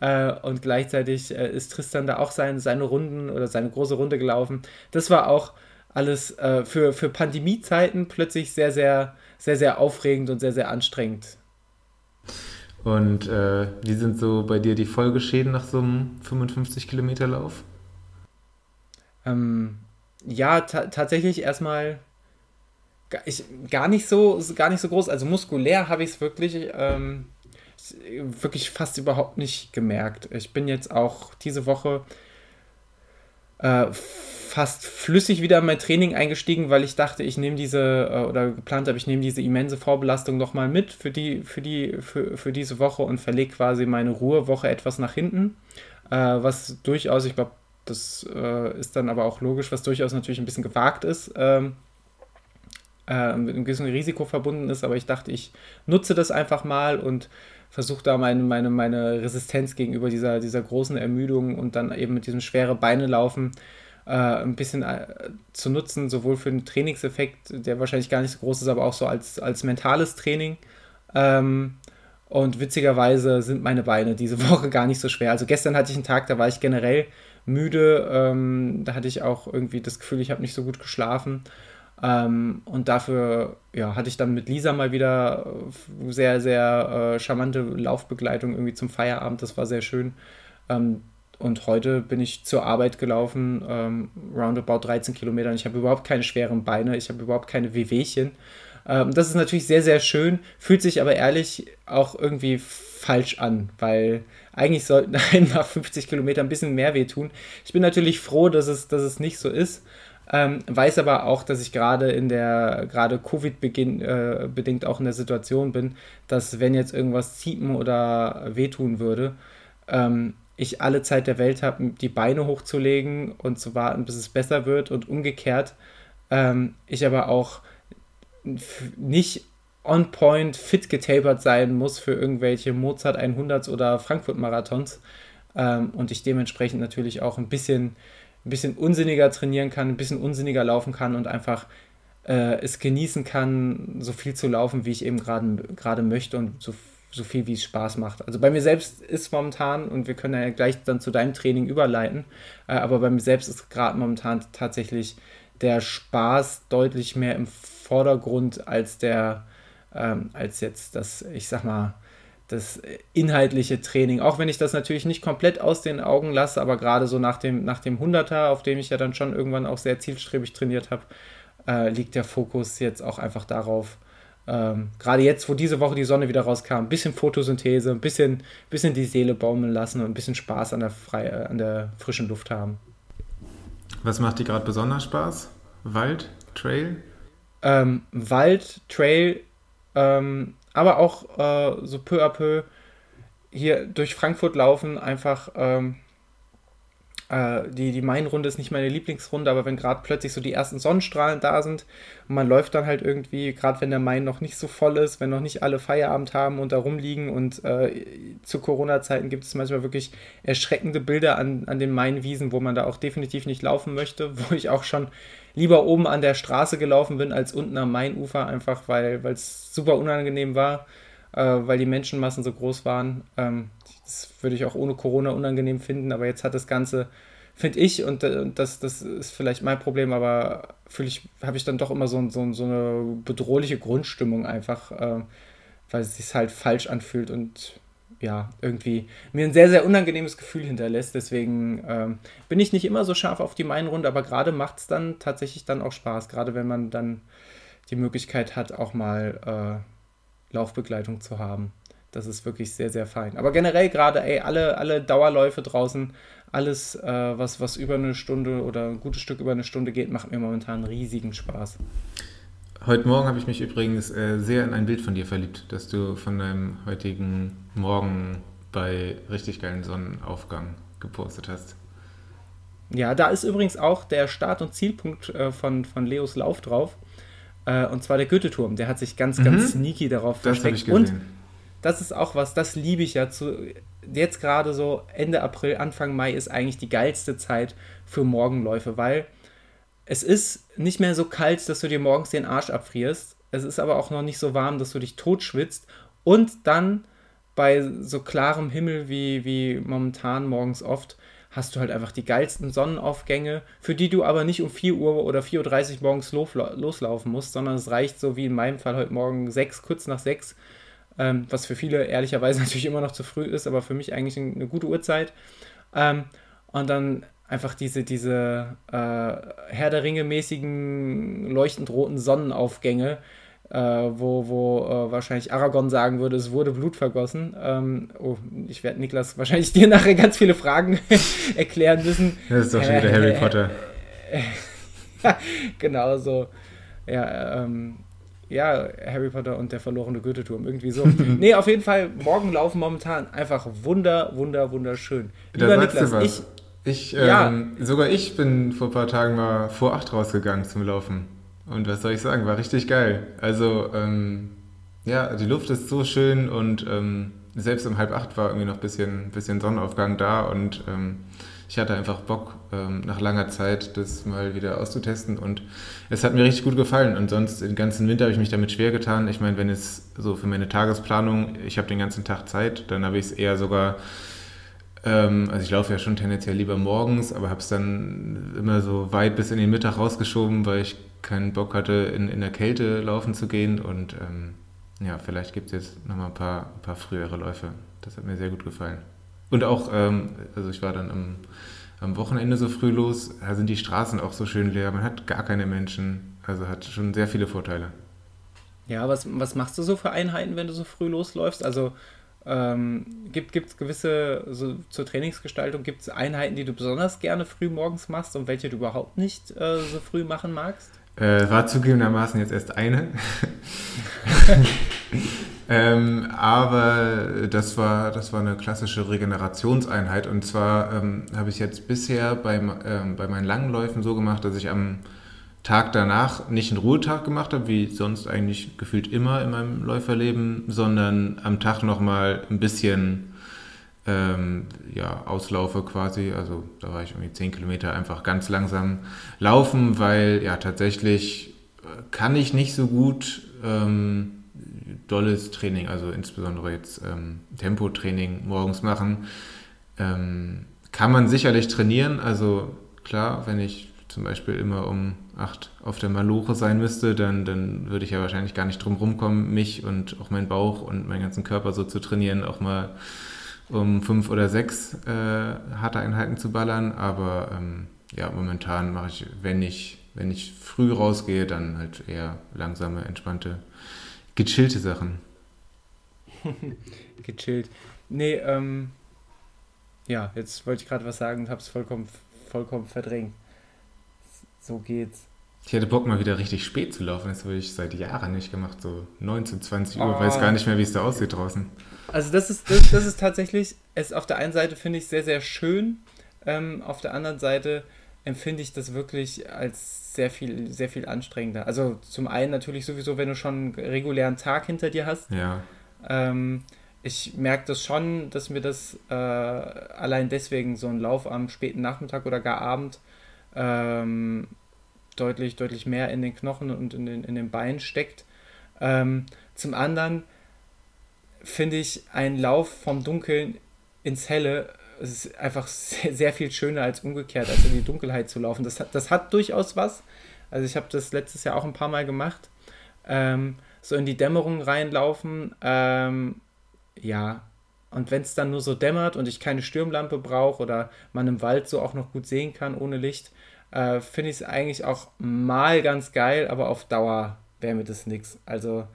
Äh, und gleichzeitig äh, ist Tristan da auch sein, seine Runden oder seine große Runde gelaufen. Das war auch alles äh, für, für Pandemiezeiten plötzlich sehr, sehr, sehr, sehr aufregend und sehr, sehr anstrengend. Und äh, wie sind so bei dir die Folgeschäden nach so einem 55 Kilometer Lauf? Ähm, ja, tatsächlich erstmal ich, gar nicht so gar nicht so groß. Also muskulär habe ich es wirklich ähm, wirklich fast überhaupt nicht gemerkt. Ich bin jetzt auch diese Woche äh, fast flüssig wieder in mein Training eingestiegen, weil ich dachte, ich nehme diese äh, oder geplant habe, ich nehme diese immense Vorbelastung noch mal mit für die für die für, für diese Woche und verlege quasi meine Ruhewoche etwas nach hinten, äh, was durchaus, ich glaube das äh, ist dann aber auch logisch, was durchaus natürlich ein bisschen gewagt ist, ähm, äh, mit einem gewissen Risiko verbunden ist. Aber ich dachte, ich nutze das einfach mal und versuche da meine, meine, meine Resistenz gegenüber dieser, dieser großen Ermüdung und dann eben mit diesem schwere Beine laufen äh, ein bisschen äh, zu nutzen, sowohl für den Trainingseffekt, der wahrscheinlich gar nicht so groß ist, aber auch so als, als mentales Training. Ähm, und witzigerweise sind meine Beine diese [laughs] Woche gar nicht so schwer. Also gestern hatte ich einen Tag, da war ich generell müde. Ähm, da hatte ich auch irgendwie das Gefühl, ich habe nicht so gut geschlafen. Ähm, und dafür ja, hatte ich dann mit Lisa mal wieder äh, sehr, sehr äh, charmante Laufbegleitung irgendwie zum Feierabend. Das war sehr schön. Ähm, und heute bin ich zur Arbeit gelaufen, ähm, roundabout 13 Kilometer. Ich habe überhaupt keine schweren Beine, ich habe überhaupt keine Wehwehchen. Ähm, das ist natürlich sehr, sehr schön, fühlt sich aber ehrlich auch irgendwie falsch an, weil eigentlich sollten [laughs] einen nach 50 Kilometern ein bisschen mehr wehtun. Ich bin natürlich froh, dass es, dass es nicht so ist. Ähm, weiß aber auch, dass ich gerade in der, gerade Covid-bedingt äh, auch in der Situation bin, dass wenn jetzt irgendwas ziepen oder wehtun würde, ähm, ich alle Zeit der Welt habe, die Beine hochzulegen und zu warten, bis es besser wird und umgekehrt. Ähm, ich aber auch nicht on point fit getapert sein muss für irgendwelche Mozart 100 oder Frankfurt Marathons ähm, und ich dementsprechend natürlich auch ein bisschen, ein bisschen unsinniger trainieren kann, ein bisschen unsinniger laufen kann und einfach äh, es genießen kann, so viel zu laufen, wie ich eben gerade möchte und so, so viel, wie es Spaß macht. Also bei mir selbst ist momentan, und wir können ja gleich dann zu deinem Training überleiten, äh, aber bei mir selbst ist gerade momentan tatsächlich der Spaß deutlich mehr im Vordergrund als der, ähm, als jetzt das, ich sag mal, das inhaltliche Training. Auch wenn ich das natürlich nicht komplett aus den Augen lasse, aber gerade so nach dem, nach dem 100er, auf dem ich ja dann schon irgendwann auch sehr zielstrebig trainiert habe, äh, liegt der Fokus jetzt auch einfach darauf, ähm, gerade jetzt, wo diese Woche die Sonne wieder rauskam, ein bisschen Photosynthese, ein bisschen, bisschen die Seele baumeln lassen und ein bisschen Spaß an der, frei, äh, an der frischen Luft haben. Was macht dir gerade besonders Spaß? Wald, Trail? Ähm, Wald, Trail, ähm, aber auch äh, so peu à peu hier durch Frankfurt laufen, einfach ähm, äh, die, die Main-Runde ist nicht meine Lieblingsrunde, aber wenn gerade plötzlich so die ersten Sonnenstrahlen da sind und man läuft dann halt irgendwie, gerade wenn der Main noch nicht so voll ist, wenn noch nicht alle Feierabend haben und da rumliegen und äh, zu Corona-Zeiten gibt es manchmal wirklich erschreckende Bilder an, an den Mainwiesen, wo man da auch definitiv nicht laufen möchte, [laughs] wo ich auch schon lieber oben an der Straße gelaufen bin als unten am Mainufer, einfach weil es super unangenehm war, äh, weil die Menschenmassen so groß waren. Ähm, das würde ich auch ohne Corona unangenehm finden, aber jetzt hat das Ganze, finde ich, und, äh, und das, das ist vielleicht mein Problem, aber fühle ich, habe ich dann doch immer so, so, so eine bedrohliche Grundstimmung einfach, äh, weil es sich halt falsch anfühlt und ja, irgendwie mir ein sehr, sehr unangenehmes Gefühl hinterlässt. Deswegen ähm, bin ich nicht immer so scharf auf die Main-Runde, aber gerade macht es dann tatsächlich dann auch Spaß, gerade wenn man dann die Möglichkeit hat, auch mal äh, Laufbegleitung zu haben. Das ist wirklich sehr, sehr fein. Aber generell gerade, ey, alle, alle Dauerläufe draußen, alles, äh, was, was über eine Stunde oder ein gutes Stück über eine Stunde geht, macht mir momentan riesigen Spaß. Heute Morgen habe ich mich übrigens äh, sehr in ein Bild von dir verliebt, das du von deinem heutigen Morgen bei richtig geilen Sonnenaufgang gepostet hast. Ja, da ist übrigens auch der Start- und Zielpunkt äh, von, von Leos Lauf drauf. Äh, und zwar der Goethe-Turm. Der hat sich ganz, ganz mhm. sneaky darauf das versteckt. Ich gesehen. Und das ist auch was, das liebe ich ja. Zu, jetzt gerade so Ende April, Anfang Mai ist eigentlich die geilste Zeit für Morgenläufe, weil es ist nicht mehr so kalt, dass du dir morgens den Arsch abfrierst. Es ist aber auch noch nicht so warm, dass du dich totschwitzt. Und dann bei so klarem Himmel wie, wie momentan morgens oft, hast du halt einfach die geilsten Sonnenaufgänge, für die du aber nicht um 4 Uhr oder 4.30 Uhr morgens loslaufen musst, sondern es reicht so wie in meinem Fall heute Morgen 6, kurz nach 6, ähm, was für viele ehrlicherweise [laughs] natürlich immer noch zu früh ist, aber für mich eigentlich eine gute Uhrzeit. Ähm, und dann einfach diese, diese äh, Herr der Ringe mäßigen leuchtend roten Sonnenaufgänge, äh, wo, wo äh, wahrscheinlich Aragorn sagen würde, es wurde Blut vergossen. Ähm, oh, ich werde Niklas wahrscheinlich [laughs] dir nachher ganz viele Fragen [laughs] erklären müssen. Das ist doch schon wieder Harry Potter. genau so. Ja, ähm, ja, Harry Potter und der verlorene Goethe-Turm, irgendwie so. [laughs] nee, auf jeden Fall, morgen laufen momentan einfach wunder, wunder, wunderschön. Lieber Niklas, ich. Ich, ja. ähm, sogar ich bin vor ein paar Tagen mal vor acht rausgegangen zum Laufen. Und was soll ich sagen, war richtig geil. Also, ähm, ja, die Luft ist so schön und ähm, selbst um halb acht war irgendwie noch ein bisschen, bisschen Sonnenaufgang da und ähm, ich hatte einfach Bock, ähm, nach langer Zeit das mal wieder auszutesten und es hat mir richtig gut gefallen. Und sonst den ganzen Winter habe ich mich damit schwer getan. Ich meine, wenn es so für meine Tagesplanung, ich habe den ganzen Tag Zeit, dann habe ich es eher sogar, ähm, also ich laufe ja schon tendenziell lieber morgens, aber habe es dann immer so weit bis in den Mittag rausgeschoben, weil ich keinen Bock hatte, in, in der Kälte laufen zu gehen. Und ähm, ja, vielleicht gibt es jetzt nochmal ein paar, ein paar frühere Läufe. Das hat mir sehr gut gefallen. Und auch, ähm, also ich war dann am, am Wochenende so früh los, da sind die Straßen auch so schön leer, man hat gar keine Menschen, also hat schon sehr viele Vorteile. Ja, was, was machst du so für Einheiten, wenn du so früh losläufst? Also ähm, gibt es gewisse, so zur Trainingsgestaltung, gibt es Einheiten, die du besonders gerne früh morgens machst und welche du überhaupt nicht äh, so früh machen magst? Äh, war zugegebenermaßen jetzt erst eine. [laughs] Ähm, aber das war, das war eine klassische Regenerationseinheit. Und zwar ähm, habe ich jetzt bisher beim, ähm, bei meinen langen Läufen so gemacht, dass ich am Tag danach nicht einen Ruhetag gemacht habe, wie sonst eigentlich gefühlt immer in meinem Läuferleben, sondern am Tag nochmal ein bisschen ähm, ja, auslaufe quasi. Also da war ich irgendwie 10 Kilometer einfach ganz langsam laufen, weil ja tatsächlich äh, kann ich nicht so gut ähm, dolles Training, also insbesondere jetzt ähm, Tempotraining morgens machen. Ähm, kann man sicherlich trainieren. Also klar, wenn ich zum Beispiel immer um acht auf der Maloche sein müsste, dann, dann würde ich ja wahrscheinlich gar nicht drum rumkommen, mich und auch meinen Bauch und meinen ganzen Körper so zu trainieren, auch mal um fünf oder sechs äh, harte Einheiten zu ballern. Aber ähm, ja, momentan mache ich, wenn ich, wenn ich früh rausgehe, dann halt eher langsame, entspannte Gechillte Sachen. [laughs] Gechillt. Nee, ähm, ja, jetzt wollte ich gerade was sagen und habe es vollkommen, vollkommen verdrängt. So geht's. Ich hätte Bock, mal wieder richtig spät zu laufen. Das habe ich seit Jahren nicht gemacht. So 19, 20 Uhr. Oh. Weiß gar nicht mehr, wie es da aussieht draußen. Also das ist, das, das ist tatsächlich, es auf der einen Seite finde ich sehr, sehr schön. Ähm, auf der anderen Seite empfinde ich das wirklich als sehr viel, sehr viel anstrengender. Also zum einen natürlich sowieso, wenn du schon einen regulären Tag hinter dir hast. Ja. Ähm, ich merke das schon, dass mir das äh, allein deswegen so ein Lauf am späten Nachmittag oder gar Abend ähm, deutlich, deutlich mehr in den Knochen und in den, in den Beinen steckt. Ähm, zum anderen finde ich einen Lauf vom Dunkeln ins Helle ist einfach sehr, sehr, viel schöner als umgekehrt, als in die Dunkelheit zu laufen. Das, das hat durchaus was. Also ich habe das letztes Jahr auch ein paar Mal gemacht. Ähm, so in die Dämmerung reinlaufen. Ähm, ja, und wenn es dann nur so dämmert und ich keine Stürmlampe brauche oder man im Wald so auch noch gut sehen kann ohne Licht, äh, finde ich es eigentlich auch mal ganz geil, aber auf Dauer wäre mir das nichts. Also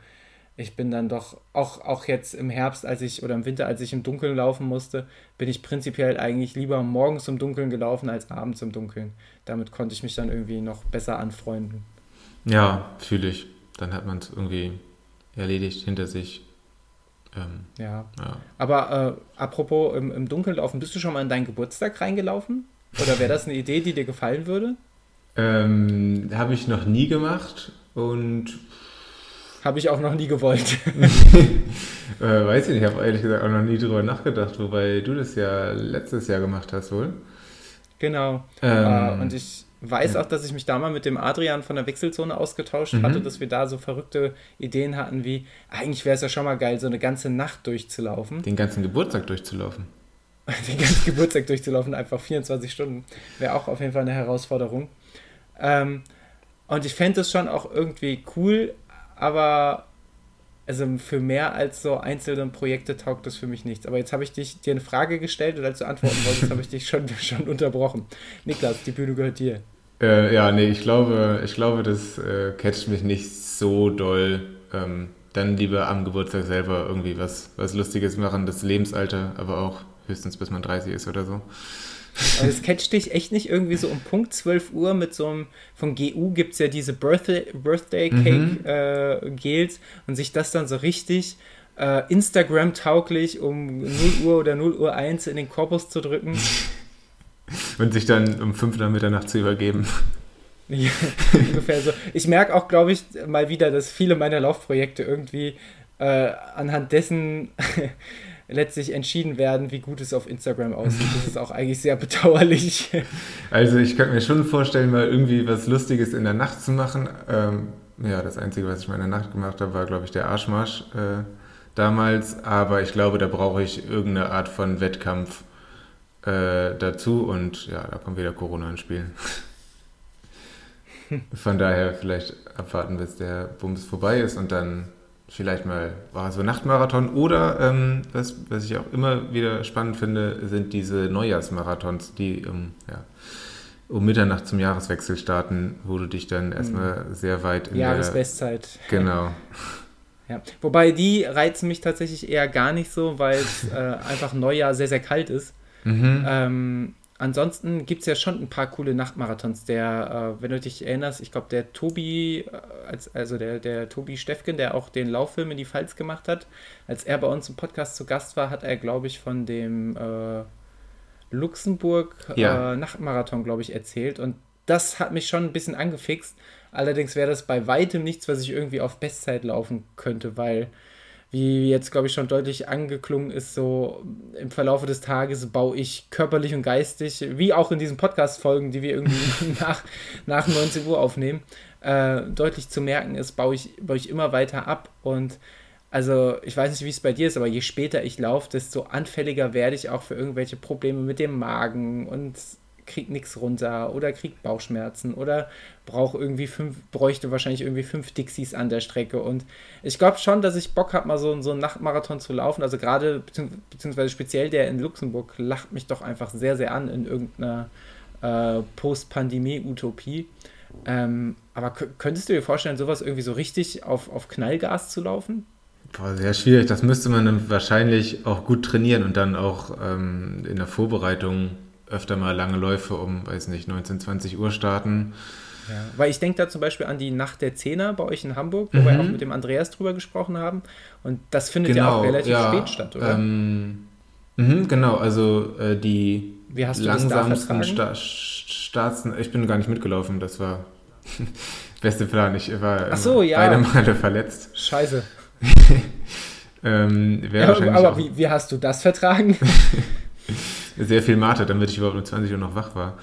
ich bin dann doch, auch, auch jetzt im Herbst, als ich, oder im Winter, als ich im Dunkeln laufen musste, bin ich prinzipiell eigentlich lieber morgens im Dunkeln gelaufen als abends im Dunkeln. Damit konnte ich mich dann irgendwie noch besser anfreunden. Ja, fühle ich. Dann hat man es irgendwie erledigt hinter sich. Ähm, ja. ja. Aber äh, apropos im, im Dunkeln laufen, bist du schon mal in deinen Geburtstag reingelaufen? Oder wäre das eine Idee, die dir gefallen würde? Ähm, Habe ich noch nie gemacht und habe ich auch noch nie gewollt. [laughs] äh, weiß ich nicht, ich habe ehrlich gesagt auch noch nie drüber nachgedacht, wobei du das ja letztes Jahr gemacht hast wohl. Genau. Ähm, äh, und ich weiß ja. auch, dass ich mich da mal mit dem Adrian von der Wechselzone ausgetauscht mhm. hatte, dass wir da so verrückte Ideen hatten wie, eigentlich wäre es ja schon mal geil, so eine ganze Nacht durchzulaufen. Den ganzen Geburtstag durchzulaufen. [laughs] Den ganzen Geburtstag durchzulaufen, einfach 24 Stunden, wäre auch auf jeden Fall eine Herausforderung. Ähm, und ich fände es schon auch irgendwie cool, aber also für mehr als so einzelne Projekte taugt das für mich nichts. Aber jetzt habe ich dich, dir eine Frage gestellt und als du antworten wolltest, habe ich dich schon, [laughs] schon unterbrochen. Niklas, die Bühne gehört dir. Äh, ja, nee, ich glaube, ich glaube, das äh, catcht mich nicht so doll. Ähm, dann lieber am Geburtstag selber irgendwie was, was Lustiges machen, das Lebensalter, aber auch höchstens bis man 30 ist oder so. Also es catcht dich echt nicht irgendwie so um Punkt 12 Uhr mit so einem, von GU gibt es ja diese Birthday, Birthday Cake mhm. äh, Gels und sich das dann so richtig äh, Instagram-tauglich um 0 Uhr oder 0 Uhr 1 in den Korpus zu drücken. [laughs] Und sich dann um 5 Uhr Mitternacht zu übergeben. [laughs] Ja, ungefähr so. Ich merke auch, glaube ich, mal wieder, dass viele meiner Laufprojekte irgendwie äh, anhand dessen letztlich entschieden werden, wie gut es auf Instagram aussieht. Das ist auch eigentlich sehr bedauerlich. Also ich könnte mir schon vorstellen, mal irgendwie was Lustiges in der Nacht zu machen. Ähm, ja, das Einzige, was ich mal in der Nacht gemacht habe, war, glaube ich, der Arschmarsch äh, damals. Aber ich glaube, da brauche ich irgendeine Art von Wettkampf äh, dazu. Und ja, da kommt wieder Corona ins Spiel. [laughs] Von daher vielleicht abwarten, bis der Bums vorbei ist und dann vielleicht mal war so Nachtmarathon oder ähm, was, was ich auch immer wieder spannend finde, sind diese Neujahrsmarathons, die um, ja, um Mitternacht zum Jahreswechsel starten, wo du dich dann erstmal mhm. sehr weit in Jahresbestzeit. Der, genau. [laughs] Ja. Wobei die reizen mich tatsächlich eher gar nicht so, weil es äh, einfach Neujahr sehr, sehr kalt ist. Mhm. Ähm, ansonsten gibt es ja schon ein paar coole Nachtmarathons. Der, äh, wenn du dich erinnerst, ich glaube, der Tobi, äh, als, also der, der Tobi Steffken, der auch den Lauffilm in die Pfalz gemacht hat, als er bei uns im Podcast zu Gast war, hat er, glaube ich, von dem äh, Luxemburg ja. Äh, Nachtmarathon, glaube ich, erzählt. Und das hat mich schon ein bisschen angefixt. Allerdings wäre das bei weitem nichts, was ich irgendwie auf Bestzeit laufen könnte, weil wie jetzt, glaube ich, schon deutlich angeklungen ist, so im Verlaufe des Tages baue ich körperlich und geistig, wie auch in diesen Podcast-Folgen, die wir irgendwie [laughs] nach, nach 19 Uhr aufnehmen, äh, deutlich zu merken ist, baue ich, baue ich immer weiter ab. Und also ich weiß nicht, wie es bei dir ist, aber je später ich laufe, desto anfälliger werde ich auch für irgendwelche Probleme mit dem Magen und kriegt nichts runter oder kriegt Bauchschmerzen oder braucht irgendwie fünf, bräuchte wahrscheinlich irgendwie fünf Dixies an der Strecke. Und ich glaube schon, dass ich Bock habe, mal so, so einen Nachtmarathon zu laufen. Also gerade, beziehungsweise speziell der in Luxemburg, lacht mich doch einfach sehr, sehr an in irgendeiner äh, Post-Pandemie-Utopie. Ähm, Aber könntest du dir vorstellen, sowas irgendwie so richtig auf, auf Knallgas zu laufen? Boah, sehr schwierig. Das müsste man dann wahrscheinlich auch gut trainieren und dann auch ähm, in der Vorbereitung öfter mal lange Läufe um, weiß nicht, 19, 20 Uhr starten. Ja, weil ich denke da zum Beispiel an die Nacht der Zehner bei euch in Hamburg, wo mhm. wir auch mit dem Andreas drüber gesprochen haben. Und das findet genau, ja auch relativ ja, spät statt, oder? Ähm, mh, genau, also äh, die langsamsten Sta Starts. Ich bin gar nicht mitgelaufen, das war [laughs] beste Plan. Ich war so, ja. beide Male verletzt. Scheiße. [laughs] ähm, ja, aber wie, wie, hast du das vertragen? [laughs] Sehr viel Mate, damit ich überhaupt um 20 Uhr noch wach war.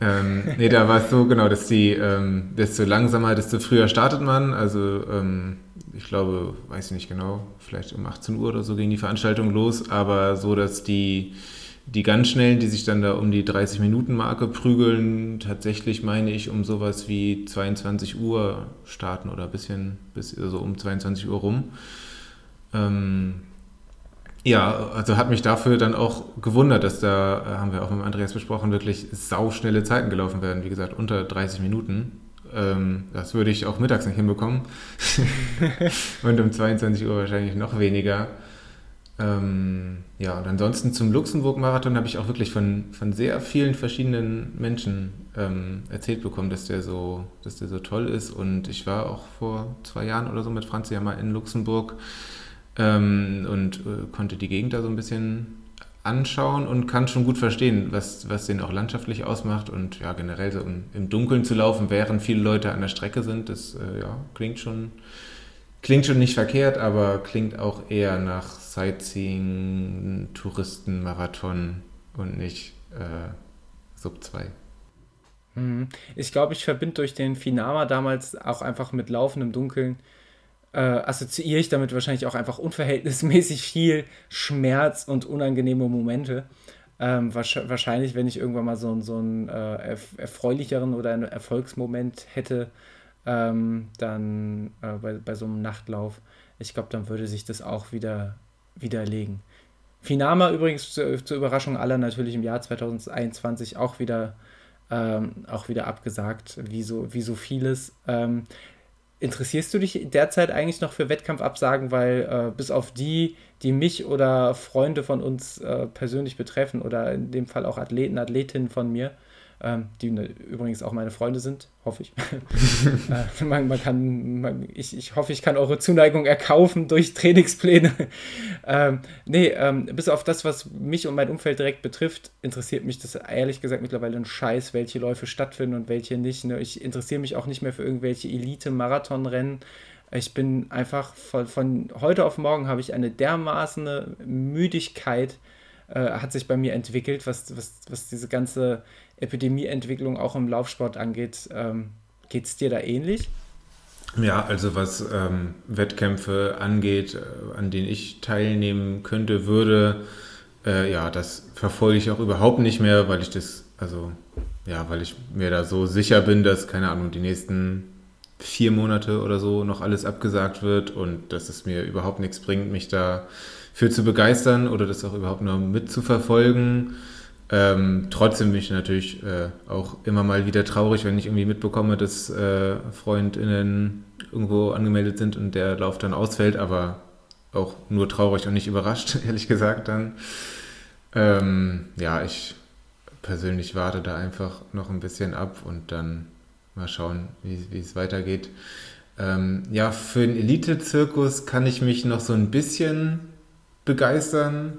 Ähm, nee, da war es so genau, dass die, ähm, desto langsamer, desto früher startet man. Also ähm, ich glaube, weiß ich nicht genau, vielleicht um 18 Uhr oder so ging die Veranstaltung los, aber so, dass die, die ganz schnellen, die sich dann da um die 30-Minuten-Marke prügeln, tatsächlich meine ich um sowas wie 22 Uhr starten oder ein bisschen bis so also um 22 Uhr rum. Ähm, ja, also hat mich dafür dann auch gewundert, dass da, äh, haben wir auch mit Andreas besprochen, wirklich sauschnelle Zeiten gelaufen werden. Wie gesagt, unter 30 Minuten. Ähm, das würde ich auch mittags nicht hinbekommen. [laughs] und um 22 Uhr wahrscheinlich noch weniger. Ähm, ja, und ansonsten zum Luxemburg-Marathon habe ich auch wirklich von, von sehr vielen verschiedenen Menschen ähm, erzählt bekommen, dass der, so, dass der so toll ist. Und ich war auch vor zwei Jahren oder so mit Franz ja mal in Luxemburg ähm, und äh, konnte die Gegend da so ein bisschen anschauen und kann schon gut verstehen, was, was den auch landschaftlich ausmacht und ja, generell so im, im Dunkeln zu laufen, während viele Leute an der Strecke sind, das äh, ja, klingt schon, klingt schon nicht verkehrt, aber klingt auch eher nach Sightseeing, Touristenmarathon und nicht äh, Sub 2. Mhm. Ich glaube, ich verbinde durch den Finama damals auch einfach mit Laufen im Dunkeln äh, assoziiere ich damit wahrscheinlich auch einfach unverhältnismäßig viel Schmerz und unangenehme Momente. Ähm, wahrscheinlich, wenn ich irgendwann mal so, so einen äh, erfreulicheren oder einen Erfolgsmoment hätte, ähm, dann äh, bei, bei so einem Nachtlauf, ich glaube, dann würde sich das auch wieder widerlegen. Finama übrigens zu, zur Überraschung aller natürlich im Jahr 2021 auch wieder, ähm, auch wieder abgesagt, wie so, wie so vieles. Ähm, Interessierst du dich derzeit eigentlich noch für Wettkampfabsagen, weil äh, bis auf die, die mich oder Freunde von uns äh, persönlich betreffen oder in dem Fall auch Athleten, Athletinnen von mir, die ne, übrigens auch meine Freunde sind, hoffe ich. [laughs] äh, man, man, kann, man, ich, ich hoffe, ich kann eure Zuneigung erkaufen durch Trainingspläne. ähm, nee, ähm, bis auf das, was mich und mein Umfeld direkt betrifft, interessiert mich das ehrlich gesagt mittlerweile ein Scheiß, welche Läufe stattfinden und welche nicht. Ne? Ich interessiere mich auch nicht mehr für irgendwelche Elite-Marathonrennen. Ich bin einfach von, von heute auf morgen habe ich eine dermaßen Müdigkeit, äh, hat sich bei mir entwickelt, was, was, was diese ganze Epidemieentwicklung auch im Laufsport angeht. Ähm, Geht es dir da ähnlich? Ja, also was ähm, Wettkämpfe angeht, äh, an denen ich teilnehmen könnte, würde, äh, ja, das verfolge ich auch überhaupt nicht mehr, weil ich das, also ja, weil ich mir da so sicher bin, dass, keine Ahnung, die nächsten vier Monate oder so noch alles abgesagt wird und dass es mir überhaupt nichts bringt, mich da für zu begeistern oder das auch überhaupt nur mitzuverfolgen. Ähm, trotzdem bin ich natürlich äh, auch immer mal wieder traurig, wenn ich irgendwie mitbekomme, dass äh, FreundInnen irgendwo angemeldet sind und der Lauf dann ausfällt, aber auch nur traurig und nicht überrascht, [laughs] ehrlich gesagt dann. Ähm, ja, ich persönlich warte da einfach noch ein bisschen ab und dann mal schauen, wie, es weitergeht. Ähm, ja, für den Elite-Zirkus kann ich mich noch so ein bisschen begeistern.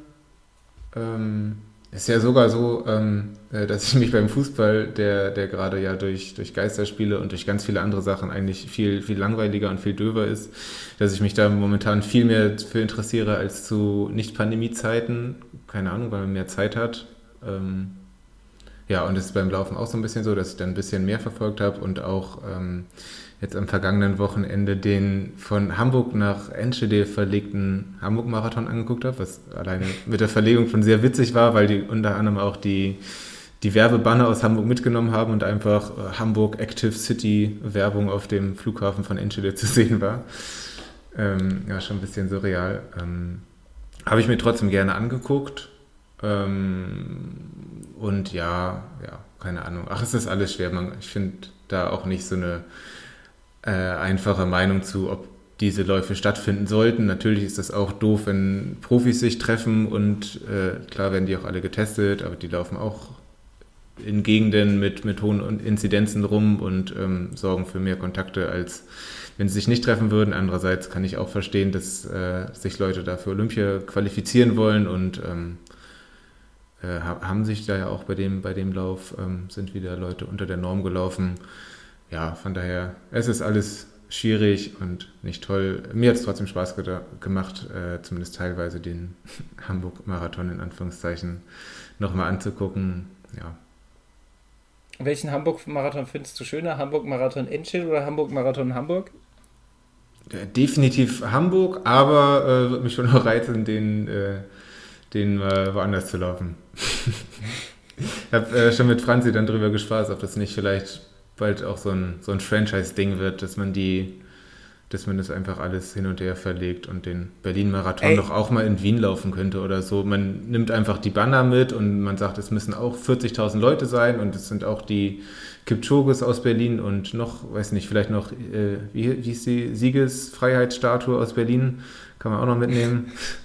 Ähm, ist ja sogar so, ähm, äh, dass ich mich beim Fußball, der, der gerade ja durch, durch Geisterspiele und durch ganz viele andere Sachen eigentlich viel, viel langweiliger und viel döver ist, dass ich mich da momentan viel mehr für interessiere als zu Nicht-Pandemie-Zeiten. Keine Ahnung, weil man mehr Zeit hat. Ähm, ja, und es ist beim Laufen auch so ein bisschen so, dass ich dann ein bisschen mehr verfolgt habe und auch ähm, jetzt am vergangenen Wochenende den von Hamburg nach Enschede verlegten Hamburg-Marathon angeguckt habe, was alleine mit der Verlegung schon sehr witzig war, weil die unter anderem auch die, die Werbebanner aus Hamburg mitgenommen haben und einfach äh, Hamburg Active City Werbung auf dem Flughafen von Enschede zu sehen war. Ähm, ja, schon ein bisschen surreal. Ähm, habe ich mir trotzdem gerne angeguckt. Ähm, und ja, ja, keine Ahnung. Ach, es ist alles schwer. Man, ich finde da auch nicht so eine äh, einfache Meinung zu, ob diese Läufe stattfinden sollten. Natürlich ist das auch doof, wenn Profis sich treffen und äh, klar werden die auch alle getestet, aber die laufen auch in Gegenden mit, mit hohen Inzidenzen rum und ähm, sorgen für mehr Kontakte, als wenn sie sich nicht treffen würden. Andererseits kann ich auch verstehen, dass äh, sich Leute da für Olympia qualifizieren wollen und ähm, äh, haben sich da ja auch bei dem, bei dem Lauf, ähm, sind wieder Leute unter der Norm gelaufen. Ja, von daher, es ist alles schwierig und nicht toll. Mir hat es trotzdem Spaß gemacht, äh, zumindest teilweise den [laughs] Hamburg-Marathon in Anführungszeichen nochmal anzugucken. Ja. Welchen Hamburg-Marathon findest du schöner? Hamburg-Marathon Enschede oder Hamburg-Marathon Hamburg? Definitiv Hamburg, aber äh, würde mich schon noch reizen, den, äh, den woanders zu laufen. [laughs] ich habe äh, schon mit Franzi dann drüber gespaßt, ob das nicht vielleicht bald auch so ein, so ein Franchise-Ding wird, dass man die, dass man das einfach alles hin und her verlegt und den Berlin-Marathon doch auch mal in Wien laufen könnte oder so. Man nimmt einfach die Banner mit und man sagt, es müssen auch 40.000 Leute sein und es sind auch die Kipchoges aus Berlin und noch, weiß nicht, vielleicht noch, äh, wie, wie ist die Siegesfreiheitsstatue aus Berlin? Kann man auch noch mitnehmen. [laughs]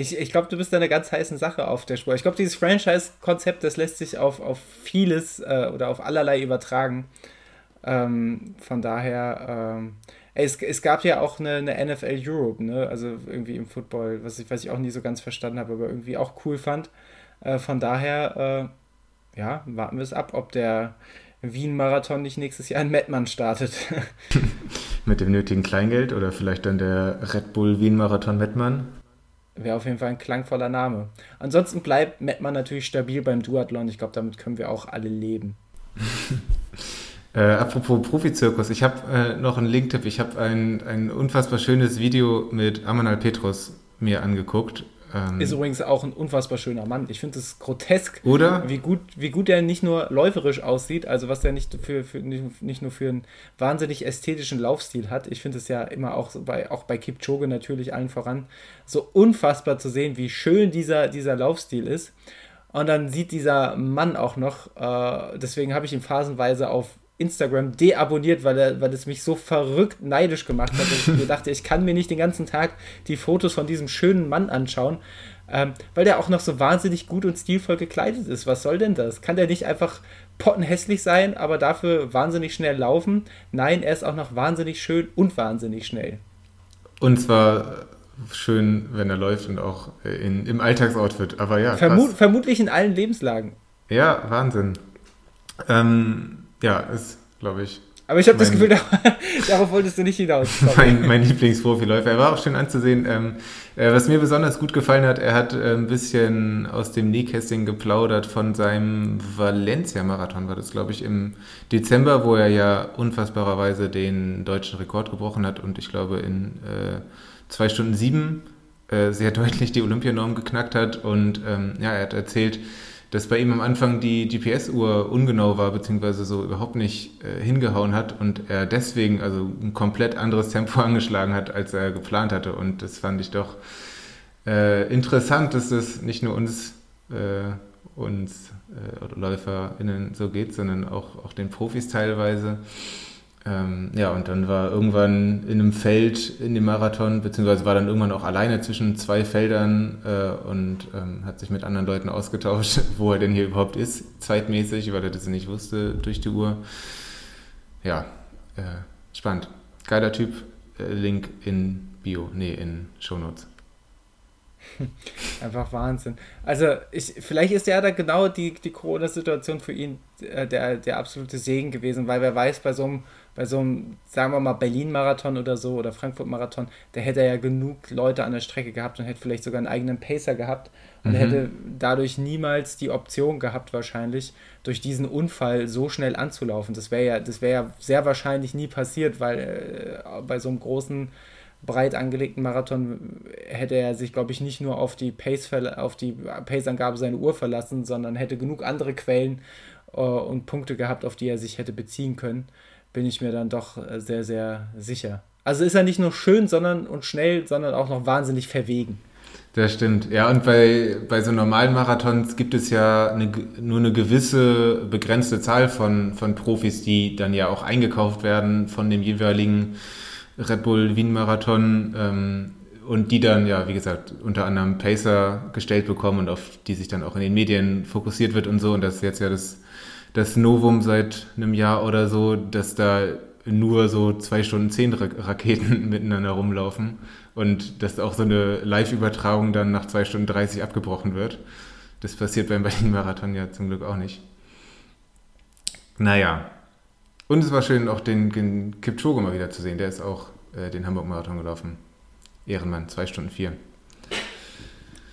Ich, ich glaube, du bist da eine ganz heiße Sache auf der Spur. Ich glaube, dieses Franchise-Konzept, das lässt sich auf, auf vieles äh, oder auf allerlei übertragen. Ähm, von daher, ähm, es, es gab ja auch eine, eine, NFL Europe, ne? also irgendwie im Football, was ich, was ich auch nie so ganz verstanden habe, aber irgendwie auch cool fand. Äh, von daher, äh, ja, warten wir es ab, ob der Wien-Marathon nicht nächstes Jahr in Mettmann startet. [laughs] Mit dem nötigen Kleingeld oder vielleicht dann der Red Bull Wien-Marathon Mettmann? Wäre auf jeden Fall ein klangvoller Name. Ansonsten bleibt Mettmann natürlich stabil beim Duathlon. Ich glaube, damit können wir auch alle leben. [laughs] äh, apropos Profizirkus, ich habe äh, noch einen Linktipp. Ich habe ein, ein unfassbar schönes Video mit Amanal Petrus mir angeguckt. Ähm, ist übrigens auch ein unfassbar schöner Mann. Ich finde es grotesk, oder? Wie gut, wie gut er nicht nur läuferisch aussieht, also was er nicht, für, für, nicht, nicht nur für einen wahnsinnig ästhetischen Laufstil hat. Ich finde es ja immer auch bei, auch bei Kipchoge natürlich allen voran, so unfassbar zu sehen, wie schön dieser, dieser Laufstil ist. Und dann sieht dieser Mann auch noch, äh, deswegen habe ich ihn phasenweise auf Instagram deabonniert, weil, er, weil es mich so verrückt neidisch gemacht hat, dass ich mir dachte, ich kann mir nicht den ganzen Tag die Fotos von diesem schönen Mann anschauen, ähm, weil der auch noch so wahnsinnig gut und stilvoll gekleidet ist. Was soll denn das? Kann der nicht einfach pottenhässlich sein, aber dafür wahnsinnig schnell laufen? Nein, er ist auch noch wahnsinnig schön und wahnsinnig schnell. Und zwar schön, wenn er läuft und auch in, im Alltagsoutfit. Aber ja. Vermu vermutlich in allen Lebenslagen. Ja, Wahnsinn. Ähm, ja, ist, glaube ich. Aber ich habe das Gefühl, [laughs] darauf wolltest du nicht hinaus. [laughs] mein, mein Lieblingsprofiläufer. Er war auch schön anzusehen. Ähm, äh, was mir besonders gut gefallen hat, er hat äh, ein bisschen aus dem Nähkästchen geplaudert von seinem Valencia-Marathon, war das, glaube ich, im Dezember, wo er ja unfassbarerweise den deutschen Rekord gebrochen hat und ich glaube in äh, zwei Stunden sieben äh, sehr [laughs] deutlich die Olympianorm geknackt hat. Und ähm, ja, er hat erzählt, dass bei ihm am Anfang die GPS-Uhr ungenau war, beziehungsweise so überhaupt nicht äh, hingehauen hat und er deswegen also ein komplett anderes Tempo [laughs] angeschlagen hat, als er geplant hatte. Und das fand ich doch äh, interessant, dass das nicht nur uns, äh, uns äh, LäuferInnen so geht, sondern auch, auch den Profis teilweise. Ähm, ja, und dann war irgendwann in einem Feld in dem Marathon, beziehungsweise war dann irgendwann auch alleine zwischen zwei Feldern äh, und ähm, hat sich mit anderen Leuten ausgetauscht, [laughs] wo er denn hier überhaupt ist, zeitmäßig, weil er das nicht wusste durch die Uhr. Ja, äh, spannend. Geiler Typ. Äh, Link in Bio, nee, in Shownotes. [laughs] Einfach Wahnsinn. Also ich, vielleicht ist ja da genau die, die Corona-Situation für ihn äh, der, der absolute Segen gewesen, weil wer weiß, bei so einem bei so einem, sagen wir mal, Berlin-Marathon oder so oder Frankfurt-Marathon, da hätte er ja genug Leute an der Strecke gehabt und hätte vielleicht sogar einen eigenen Pacer gehabt und mhm. hätte dadurch niemals die Option gehabt, wahrscheinlich durch diesen Unfall so schnell anzulaufen. Das wäre ja, das wäre ja sehr wahrscheinlich nie passiert, weil äh, bei so einem großen breit angelegten Marathon hätte er sich, glaube ich, nicht nur auf die Pace auf die Pace-Angabe seiner Uhr verlassen, sondern hätte genug andere Quellen äh, und Punkte gehabt, auf die er sich hätte beziehen können bin ich mir dann doch äh, sehr, sehr sicher. Also ist er nicht nur schön sondern, und schnell, sondern auch noch wahnsinnig verwegen. Das stimmt. Ja, und bei, bei so normalen Marathons gibt es ja eine, nur eine gewisse begrenzte Zahl von, von Profis, die dann ja auch eingekauft werden von dem jeweiligen Red Bull Wien Marathon ähm, und die dann ja, wie gesagt, unter anderem Pacer gestellt bekommen und auf die sich dann auch in den Medien fokussiert wird und so. Und das ist jetzt ja das, das Novum seit einem Jahr oder so, dass da nur so zwei Stunden zehn Raketen [laughs] miteinander rumlaufen und dass auch so eine Live-Übertragung dann nach zwei Stunden 30 abgebrochen wird. Das passiert beim [laughs] Berlin-Marathon ja zum Glück auch nicht. Naja. Und es war schön, auch den, den Kipchoge mal wieder zu sehen. Der ist auch äh, den Hamburg-Marathon gelaufen. Ehrenmann, zwei Stunden vier.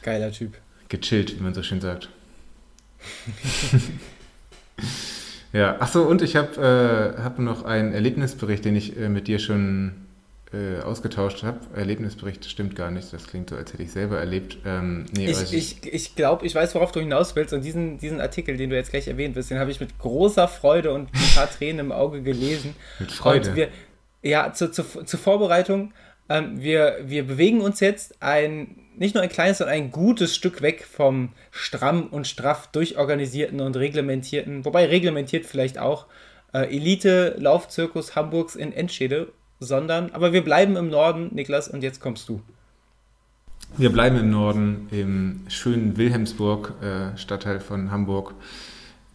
Geiler Typ. Gechillt, wie man so schön sagt. [laughs] Ja, achso, und ich habe äh, hab noch einen Erlebnisbericht, den ich äh, mit dir schon äh, ausgetauscht habe. Erlebnisbericht stimmt gar nicht, das klingt so, als hätte ich selber erlebt. Ähm, nee, ich ich, ich glaube, ich weiß, worauf du hinaus willst und diesen, diesen Artikel, den du jetzt gleich erwähnt wirst, den habe ich mit großer Freude und ein paar Tränen im Auge gelesen. [laughs] Mit Freude? Wir, ja, zu, zu, zur Vorbereitung, ähm, wir, wir bewegen uns jetzt ein nicht nur ein kleines, sondern ein gutes Stück weg vom stramm und straff durchorganisierten und reglementierten, wobei reglementiert vielleicht auch, äh, Elite-Laufzirkus Hamburgs in Enschede, sondern, aber wir bleiben im Norden, Niklas, und jetzt kommst du. Wir bleiben im Norden, im schönen Wilhelmsburg, äh, Stadtteil von Hamburg,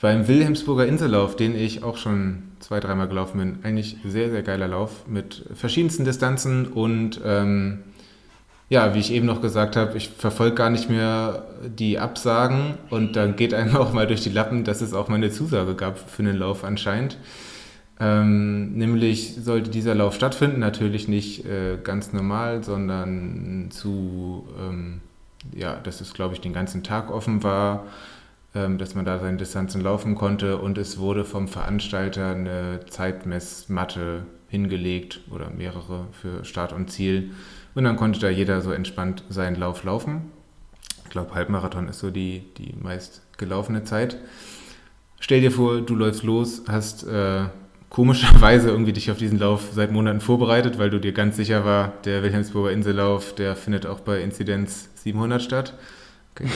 beim Wilhelmsburger Insellauf, den ich auch schon zwei, dreimal gelaufen bin. Eigentlich sehr, sehr geiler Lauf mit verschiedensten Distanzen und ähm, ja, wie ich eben noch gesagt habe, ich verfolge gar nicht mehr die Absagen und dann geht einem [laughs] auch mal durch die Lappen, dass es auch mal eine Zusage gab für einen Lauf anscheinend. Ähm, nämlich sollte dieser Lauf stattfinden, natürlich nicht äh, ganz normal, sondern zu, ähm, ja, dass es, glaube ich, den ganzen Tag offen war, ähm, dass man da seine Distanzen laufen konnte und es wurde vom Veranstalter eine Zeitmessmatte hingelegt oder mehrere für Start und Ziel und dann konnte da jeder so entspannt seinen Lauf laufen. Ich glaube, Halbmarathon ist so die, die meist gelaufene Zeit. Stell dir vor, du läufst los, hast äh, komischerweise irgendwie dich auf diesen Lauf seit Monaten vorbereitet, weil du dir ganz sicher war, der Wilhelmsburger Insellauf, der findet auch bei Inzidenz 700 statt. Okay,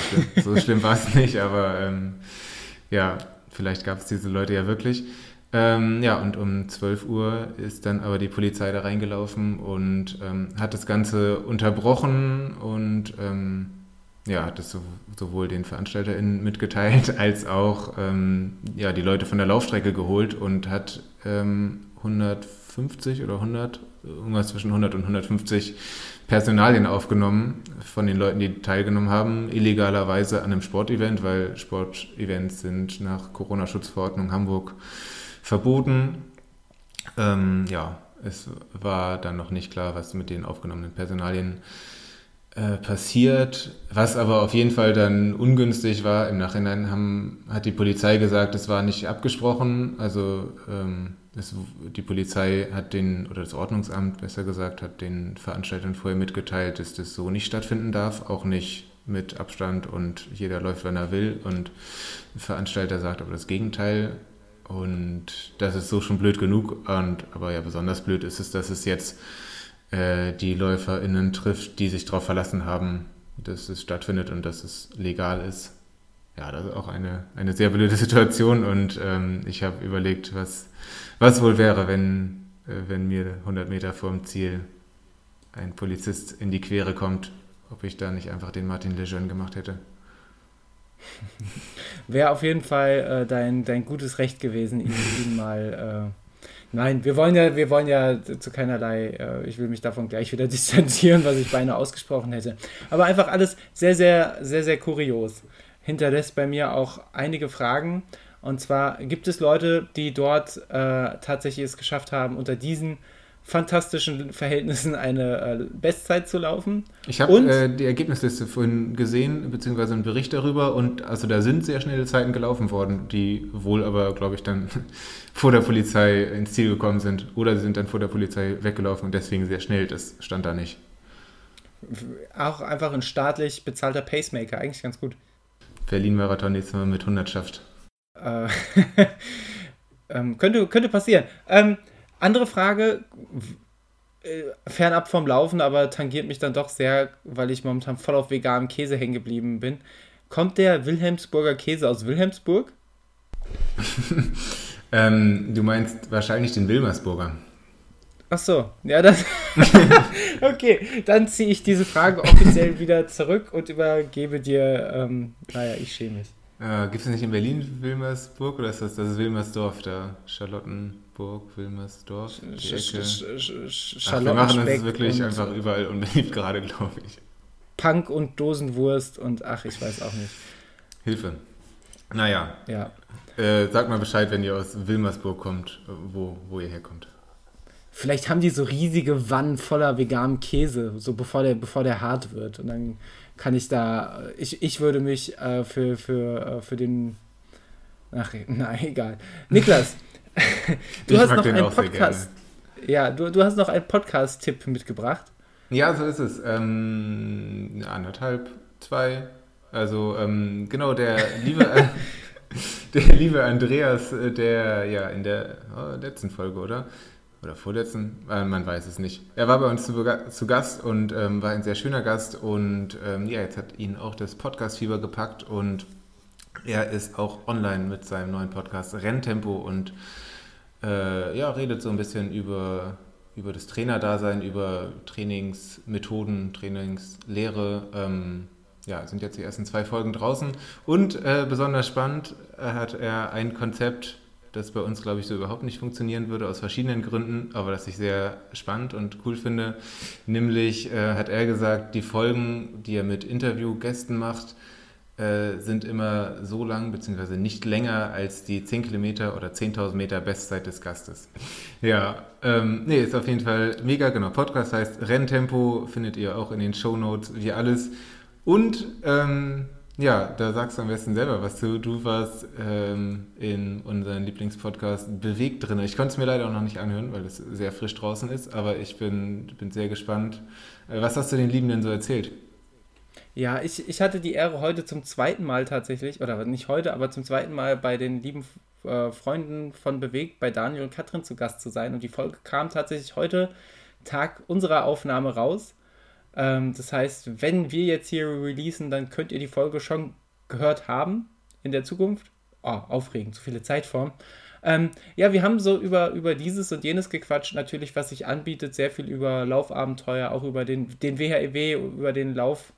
so schlimm war es nicht, aber ähm, ja, vielleicht gab es diese Leute ja wirklich. Ähm, ja, und um 12 Uhr ist dann aber die Polizei da reingelaufen und ähm, hat das Ganze unterbrochen und ähm, ja, hat es so, sowohl den VeranstalterInnen mitgeteilt, [laughs] als auch ähm, ja, die Leute von der Laufstrecke geholt und hat 150 ähm, oder 100, irgendwas zwischen 100 und 150 Personalien aufgenommen von den Leuten, die teilgenommen haben, illegalerweise an einem Sportevent, weil Sportevents sind nach Corona-Schutzverordnung Hamburg verboten. Ähm, ja, es war dann noch nicht klar, was mit den aufgenommenen Personalien äh, passiert. Was aber auf jeden Fall dann ungünstig war, im Nachhinein haben, hat die Polizei gesagt, es war nicht abgesprochen. Also ähm, es, die Polizei hat den, oder das Ordnungsamt besser gesagt, hat den Veranstaltern vorher mitgeteilt, dass das so nicht stattfinden darf, auch nicht mit Abstand und jeder läuft, wann er will. Und der Veranstalter sagt aber das Gegenteil. Und das ist so schon blöd genug. Und, aber ja, besonders blöd ist es, dass es jetzt äh, die LäuferInnen trifft, die sich darauf verlassen haben, dass es stattfindet und dass es legal ist. Ja, das ist auch eine, eine sehr blöde [laughs] Situation. Und ähm, ich habe überlegt, was, was wohl wäre, wenn, äh, wenn mir 100 Meter vorm Ziel ein Polizist in die Quere kommt, ob ich da nicht einfach den Martin Lejeune gemacht hätte. [laughs] Wäre auf jeden Fall äh, dein, dein gutes Recht gewesen, ihn, ihn mal. Äh, nein, wir wollen ja, wir wollen ja zu keinerlei, äh, ich will mich davon gleich wieder [laughs] distanzieren, was ich beinahe ausgesprochen hätte. Aber einfach alles sehr, sehr, sehr, sehr kurios. Hinterlässt bei mir auch einige Fragen. Und zwar gibt es Leute, die dort äh, tatsächlich es geschafft haben, unter diesen fantastischen Verhältnissen eine äh, Bestzeit zu laufen. Ich habe äh, die Ergebnisliste vorhin gesehen, beziehungsweise einen Bericht darüber und also da sind sehr schnelle Zeiten gelaufen worden, die wohl aber, glaube ich, dann [laughs] vor der Polizei ins Ziel gekommen sind oder sie sind dann vor der Polizei weggelaufen und deswegen sehr schnell, das stand da nicht. Auch einfach ein staatlich bezahlter Pacemaker, eigentlich ganz gut. Berlin-Marathon jetzt mal mit 100 schafft. Äh, [laughs] ähm, könnte, könnte passieren. Ähm, andere Frage, äh, fernab vom Laufen, aber tangiert mich dann doch sehr, weil ich momentan voll auf veganem Käse hängen geblieben bin. Kommt der Wilhelmsburger Käse aus Wilhelmsburg? [laughs] ähm, du meinst wahrscheinlich den Wilmersburger. Ach so, ja, das. [laughs] okay, dann ziehe ich diese Frage offiziell wieder zurück und übergebe dir. Ähm, naja, ich schäme mich. Äh, Gibt es nicht in Berlin Wilmersburg oder ist das, das ist Wilmersdorf da? Charlottenburg, Wilmersdorf? Die Ecke. Ach, wir machen das wirklich einfach überall unbeliebt [laughs] gerade, glaube ich. Punk und Dosenwurst und ach, ich weiß auch nicht. Hilfe. Naja. Ja. Äh, sag mal Bescheid, wenn ihr aus Wilmersburg kommt, wo, wo ihr herkommt. Vielleicht haben die so riesige Wannen voller veganem Käse, so bevor der, bevor der hart wird. Und dann kann ich da, ich, ich würde mich äh, für, für, äh, für den, ach, [laughs] nein, egal. Niklas, [laughs] du hast noch einen Podcast, ja, du, du hast noch einen Podcast-Tipp mitgebracht. Ja, so ist es. Ähm, anderthalb, zwei. Also ähm, genau, der liebe, [laughs] der liebe Andreas, äh, der ja in der oh, letzten Folge, oder? Oder vorletzten, äh, man weiß es nicht. Er war bei uns zu, zu Gast und ähm, war ein sehr schöner Gast und ähm, ja, jetzt hat ihn auch das Podcast-Fieber gepackt und er ist auch online mit seinem neuen Podcast Renntempo und äh, ja, redet so ein bisschen über über das Trainerdasein, über Trainingsmethoden, Trainingslehre. Ähm, ja, sind jetzt die ersten zwei Folgen draußen. Und äh, besonders spannend äh, hat er ein Konzept, das bei uns, glaube ich, so überhaupt nicht funktionieren würde, aus verschiedenen Gründen, aber das ich sehr spannend und cool finde. Nämlich äh, hat er gesagt, die Folgen, die er mit Interviewgästen macht, äh, sind immer so lang, beziehungsweise nicht länger als die 10 Kilometer oder 10.000 Meter Bestzeit des Gastes. [laughs] Ja, ähm, nee, ist auf jeden Fall mega, genau. Podcast heißt Renntempo, findet ihr auch in den Show Notes, wie alles. Und ähm, ja, da sagst du am besten selber was zu. Du warst ähm, in unserem Lieblingspodcast bewegt drin. Ich konnte es mir leider auch noch nicht anhören, weil es sehr frisch draußen ist, aber ich bin, bin sehr gespannt. Äh, was hast du den Lieben denn so erzählt? Ja, ich, ich hatte die Ehre, heute zum zweiten Mal tatsächlich, oder nicht heute, aber zum zweiten Mal bei den lieben äh, Freunden von Bewegt, bei Daniel und Katrin zu Gast zu sein. Und die Folge kam tatsächlich heute, Tag unserer Aufnahme, raus. Ähm, das heißt, wenn wir jetzt hier releasen, dann könnt ihr die Folge schon gehört haben in der Zukunft. Oh, aufregend, so viele Zeitformen. Ähm, ja, wir haben so über, über dieses und jenes gequatscht, natürlich, was sich anbietet, sehr viel über Laufabenteuer, auch über den, den WHEW, über den Lauf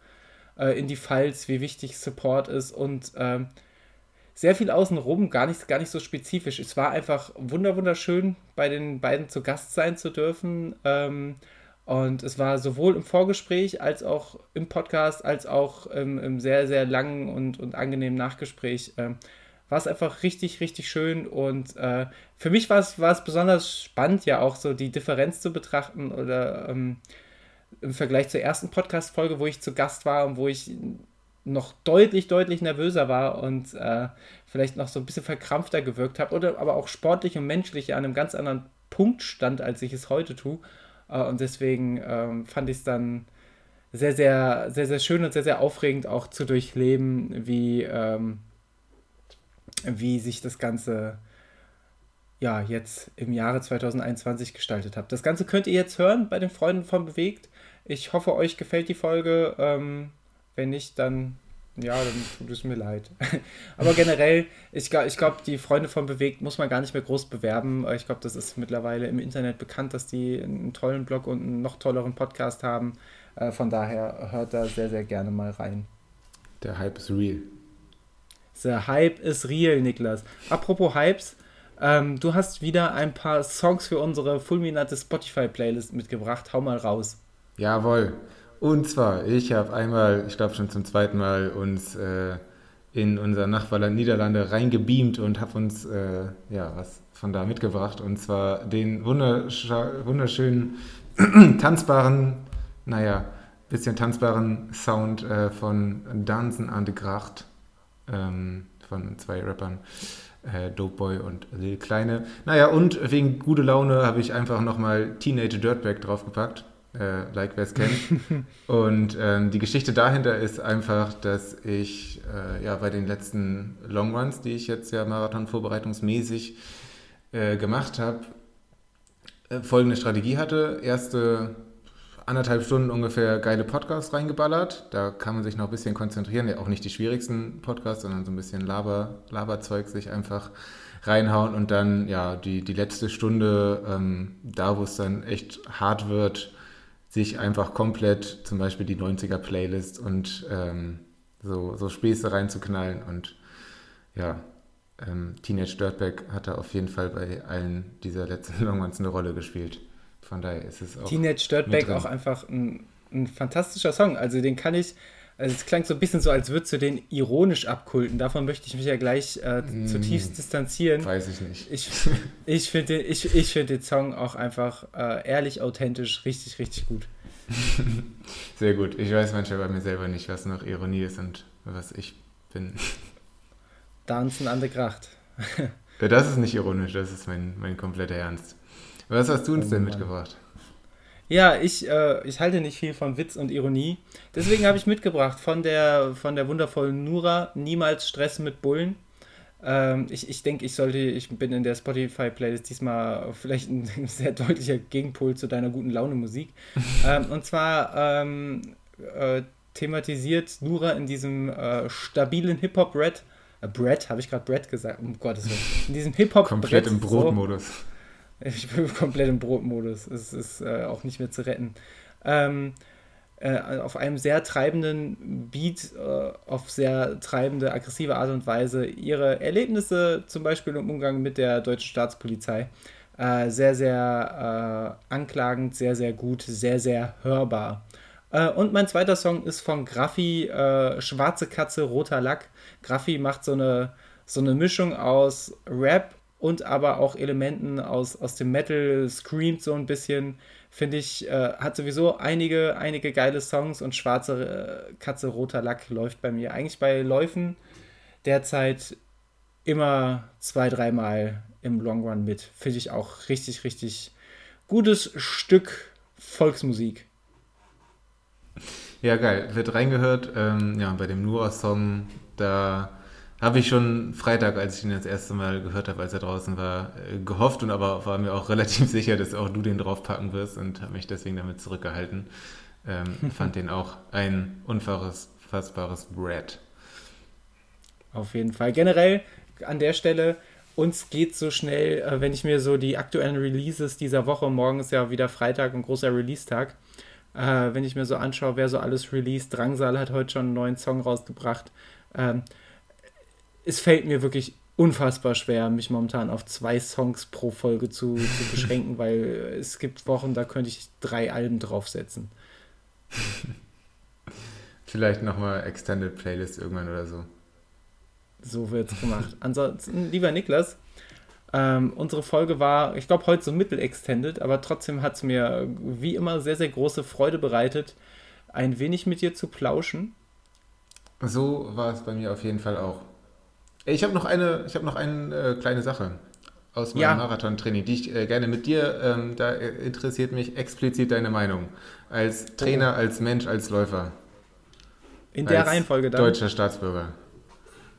äh, in die Pfalz, wie wichtig Support ist und äh, sehr viel außenrum, gar nicht, gar nicht so spezifisch. Es war einfach wunder wunderschön, bei den beiden zu Gast sein zu dürfen. Ähm, und es war sowohl im Vorgespräch als auch im Podcast, als auch im, im sehr, sehr langen und, und angenehmen Nachgespräch. Ähm, war es einfach richtig, richtig schön. Und äh, für mich war es, war es besonders spannend, ja auch so die Differenz zu betrachten oder ähm, im Vergleich zur ersten Podcast-Folge, wo ich zu Gast war und wo ich noch deutlich, deutlich nervöser war und äh, vielleicht noch so ein bisschen verkrampfter gewirkt habe oder aber auch sportlich und menschlich an einem ganz anderen Punkt stand, als ich es heute tue. Äh, und deswegen ähm, fand ich es dann sehr, sehr, sehr, sehr schön und sehr, sehr aufregend auch zu durchleben, wie, ähm, wie sich das Ganze ja jetzt im Jahre 2021 gestaltet hat. Das Ganze könnt ihr jetzt hören bei den Freunden von Bewegt. Ich hoffe, euch gefällt die Folge. Ähm, wenn nicht, dann ja, dann tut es mir leid. [laughs] Aber generell, ich, ich glaube, die Freunde von Bewegt muss man gar nicht mehr groß bewerben. Ich glaube, das ist mittlerweile im Internet bekannt, dass die einen tollen Blog und einen noch tolleren Podcast haben. Äh, von daher hört da sehr, sehr gerne mal rein. Der Hype ist real. Der Hype ist real, Niklas. Apropos Hypes, ähm, du hast wieder ein paar Songs für unsere fulminante Spotify-Playlist mitgebracht. Hau mal raus. Jawohl. Und zwar, ich habe einmal, ich glaube schon zum zweiten Mal, uns äh, in unser Nachbarland Niederlande reingebeamt und habe uns äh, ja, was von da mitgebracht. Und zwar den wunderschönen, [clears throat] tanzbaren, naja, bisschen tanzbaren Sound äh, von Dansen an de Gracht ähm, von zwei Rappern. Äh, Dopeboy und Lil Kleine. Naja, und wegen gute Laune habe ich einfach nochmal Teenage Dirtbag draufgepackt äh, like wer es kennt. [laughs] und ähm, die Geschichte dahinter ist einfach, dass ich äh, ja bei den letzten Longruns, die ich jetzt ja Marathon vorbereitungsmäßig äh, gemacht habe, äh, folgende Strategie hatte. Erste anderthalb Stunden ungefähr geile Podcasts reingeballert. Da kann man sich noch ein bisschen konzentrieren. Ja, auch nicht die schwierigsten Podcasts, sondern so ein bisschen Laber, Laberzeug sich einfach reinhauen und dann ja die, die letzte Stunde, ähm, da wo es dann echt hart wird, sich einfach komplett zum Beispiel die 90er Playlist und ähm, so, so Späße reinzuknallen und ja, ähm, Teenage Dirtbag hat da auf jeden Fall bei allen dieser letzten [laughs] Longruns eine Rolle gespielt. Von daher ist es auch. Teenage Dirtbag auch einfach ein, ein fantastischer Song. Also den kann ich. Also es klang so ein bisschen so, als würdest du den ironisch abkulten. Davon möchte ich mich ja gleich äh, mm, zutiefst distanzieren. Weiß ich nicht. Ich, ich finde den, ich, ich find den Song auch einfach äh, ehrlich, authentisch, richtig, richtig gut. [laughs] Sehr gut. Ich weiß manchmal bei mir selber nicht, was noch Ironie ist und was ich bin. Tanzen an der Gracht. ja, das ist nicht ironisch, das ist mein, mein kompletter Ernst. Was hast du uns oh, denn mitgebracht? Ja, ich, äh, ich halte nicht viel von Witz und Ironie. Deswegen habe ich mitgebracht von der, von der wundervollen Nura, Niemals Stress mit Bullen. Ähm, ich, ich denke, ich sollte, ich bin in der Spotify-Playlist diesmal vielleicht ein [laughs] sehr deutlicher Gegenpol zu deiner guten Laune-Musik. [laughs] ähm, und zwar ähm, äh, thematisiert Nura in diesem äh, stabilen Hip-Hop-Red. Äh, Brett, habe ich gerade Brett gesagt? Um Gottes Willen. In diesem Hip-Hop. Komplett im Brotmodus. So, [laughs] ich bin komplett im Brotmodus. Es ist äh, auch nicht mehr zu retten. Ähm, äh, auf einem sehr treibenden Beat, äh, auf sehr treibende, aggressive Art und Weise ihre Erlebnisse, zum Beispiel im Umgang mit der deutschen Staatspolizei, äh, sehr, sehr äh, anklagend, sehr, sehr gut, sehr, sehr hörbar. Äh, und mein zweiter Song ist von Graffi, Schwarze Katze, Roter Lack. Graffi macht so eine, so eine Mischung aus Rap und aber auch Elementen aus, aus dem Metal, screamt so ein bisschen. Finde ich, äh, hat sowieso einige, einige geile Songs und Schwarze äh, Katze, Roter Lack läuft bei mir. Eigentlich bei Läufen derzeit immer zwei, dreimal im Long Run mit. Finde ich auch richtig, richtig gutes Stück Volksmusik. Ja, geil. Wird reingehört. Ähm, ja, bei dem Nura-Song, da habe ich schon Freitag, als ich ihn das erste Mal gehört habe, als er draußen war, äh, gehofft und aber war mir auch [laughs] relativ sicher, dass auch du den draufpacken wirst und habe mich deswegen damit zurückgehalten. Ähm, [laughs] fand den auch ein unfassbares Brett. Auf jeden Fall. Generell an der Stelle, uns geht so schnell, äh, wenn ich mir so die aktuellen Releases dieser Woche, morgen ist ja wieder Freitag, ein großer Release-Tag, äh, wenn ich mir so anschaue, wer so alles released, Drangsal hat heute schon einen neuen Song rausgebracht. Ähm, es fällt mir wirklich unfassbar schwer, mich momentan auf zwei Songs pro Folge zu, zu [laughs] beschränken, weil es gibt Wochen, da könnte ich drei Alben draufsetzen. Vielleicht nochmal Extended Playlist irgendwann oder so. So wird es gemacht. Ansonsten, lieber Niklas, ähm, unsere Folge war, ich glaube, heute so mittel-extended, aber trotzdem hat es mir wie immer sehr, sehr große Freude bereitet, ein wenig mit dir zu plauschen. So war es bei mir auf jeden Fall auch. Ich habe noch eine, ich habe noch eine äh, kleine Sache aus meinem ja. Marathontraining, die ich äh, gerne mit dir, ähm, da interessiert mich explizit deine Meinung. Als Trainer, oh. als Mensch, als Läufer. In der Reihenfolge dann? Deutscher Staatsbürger.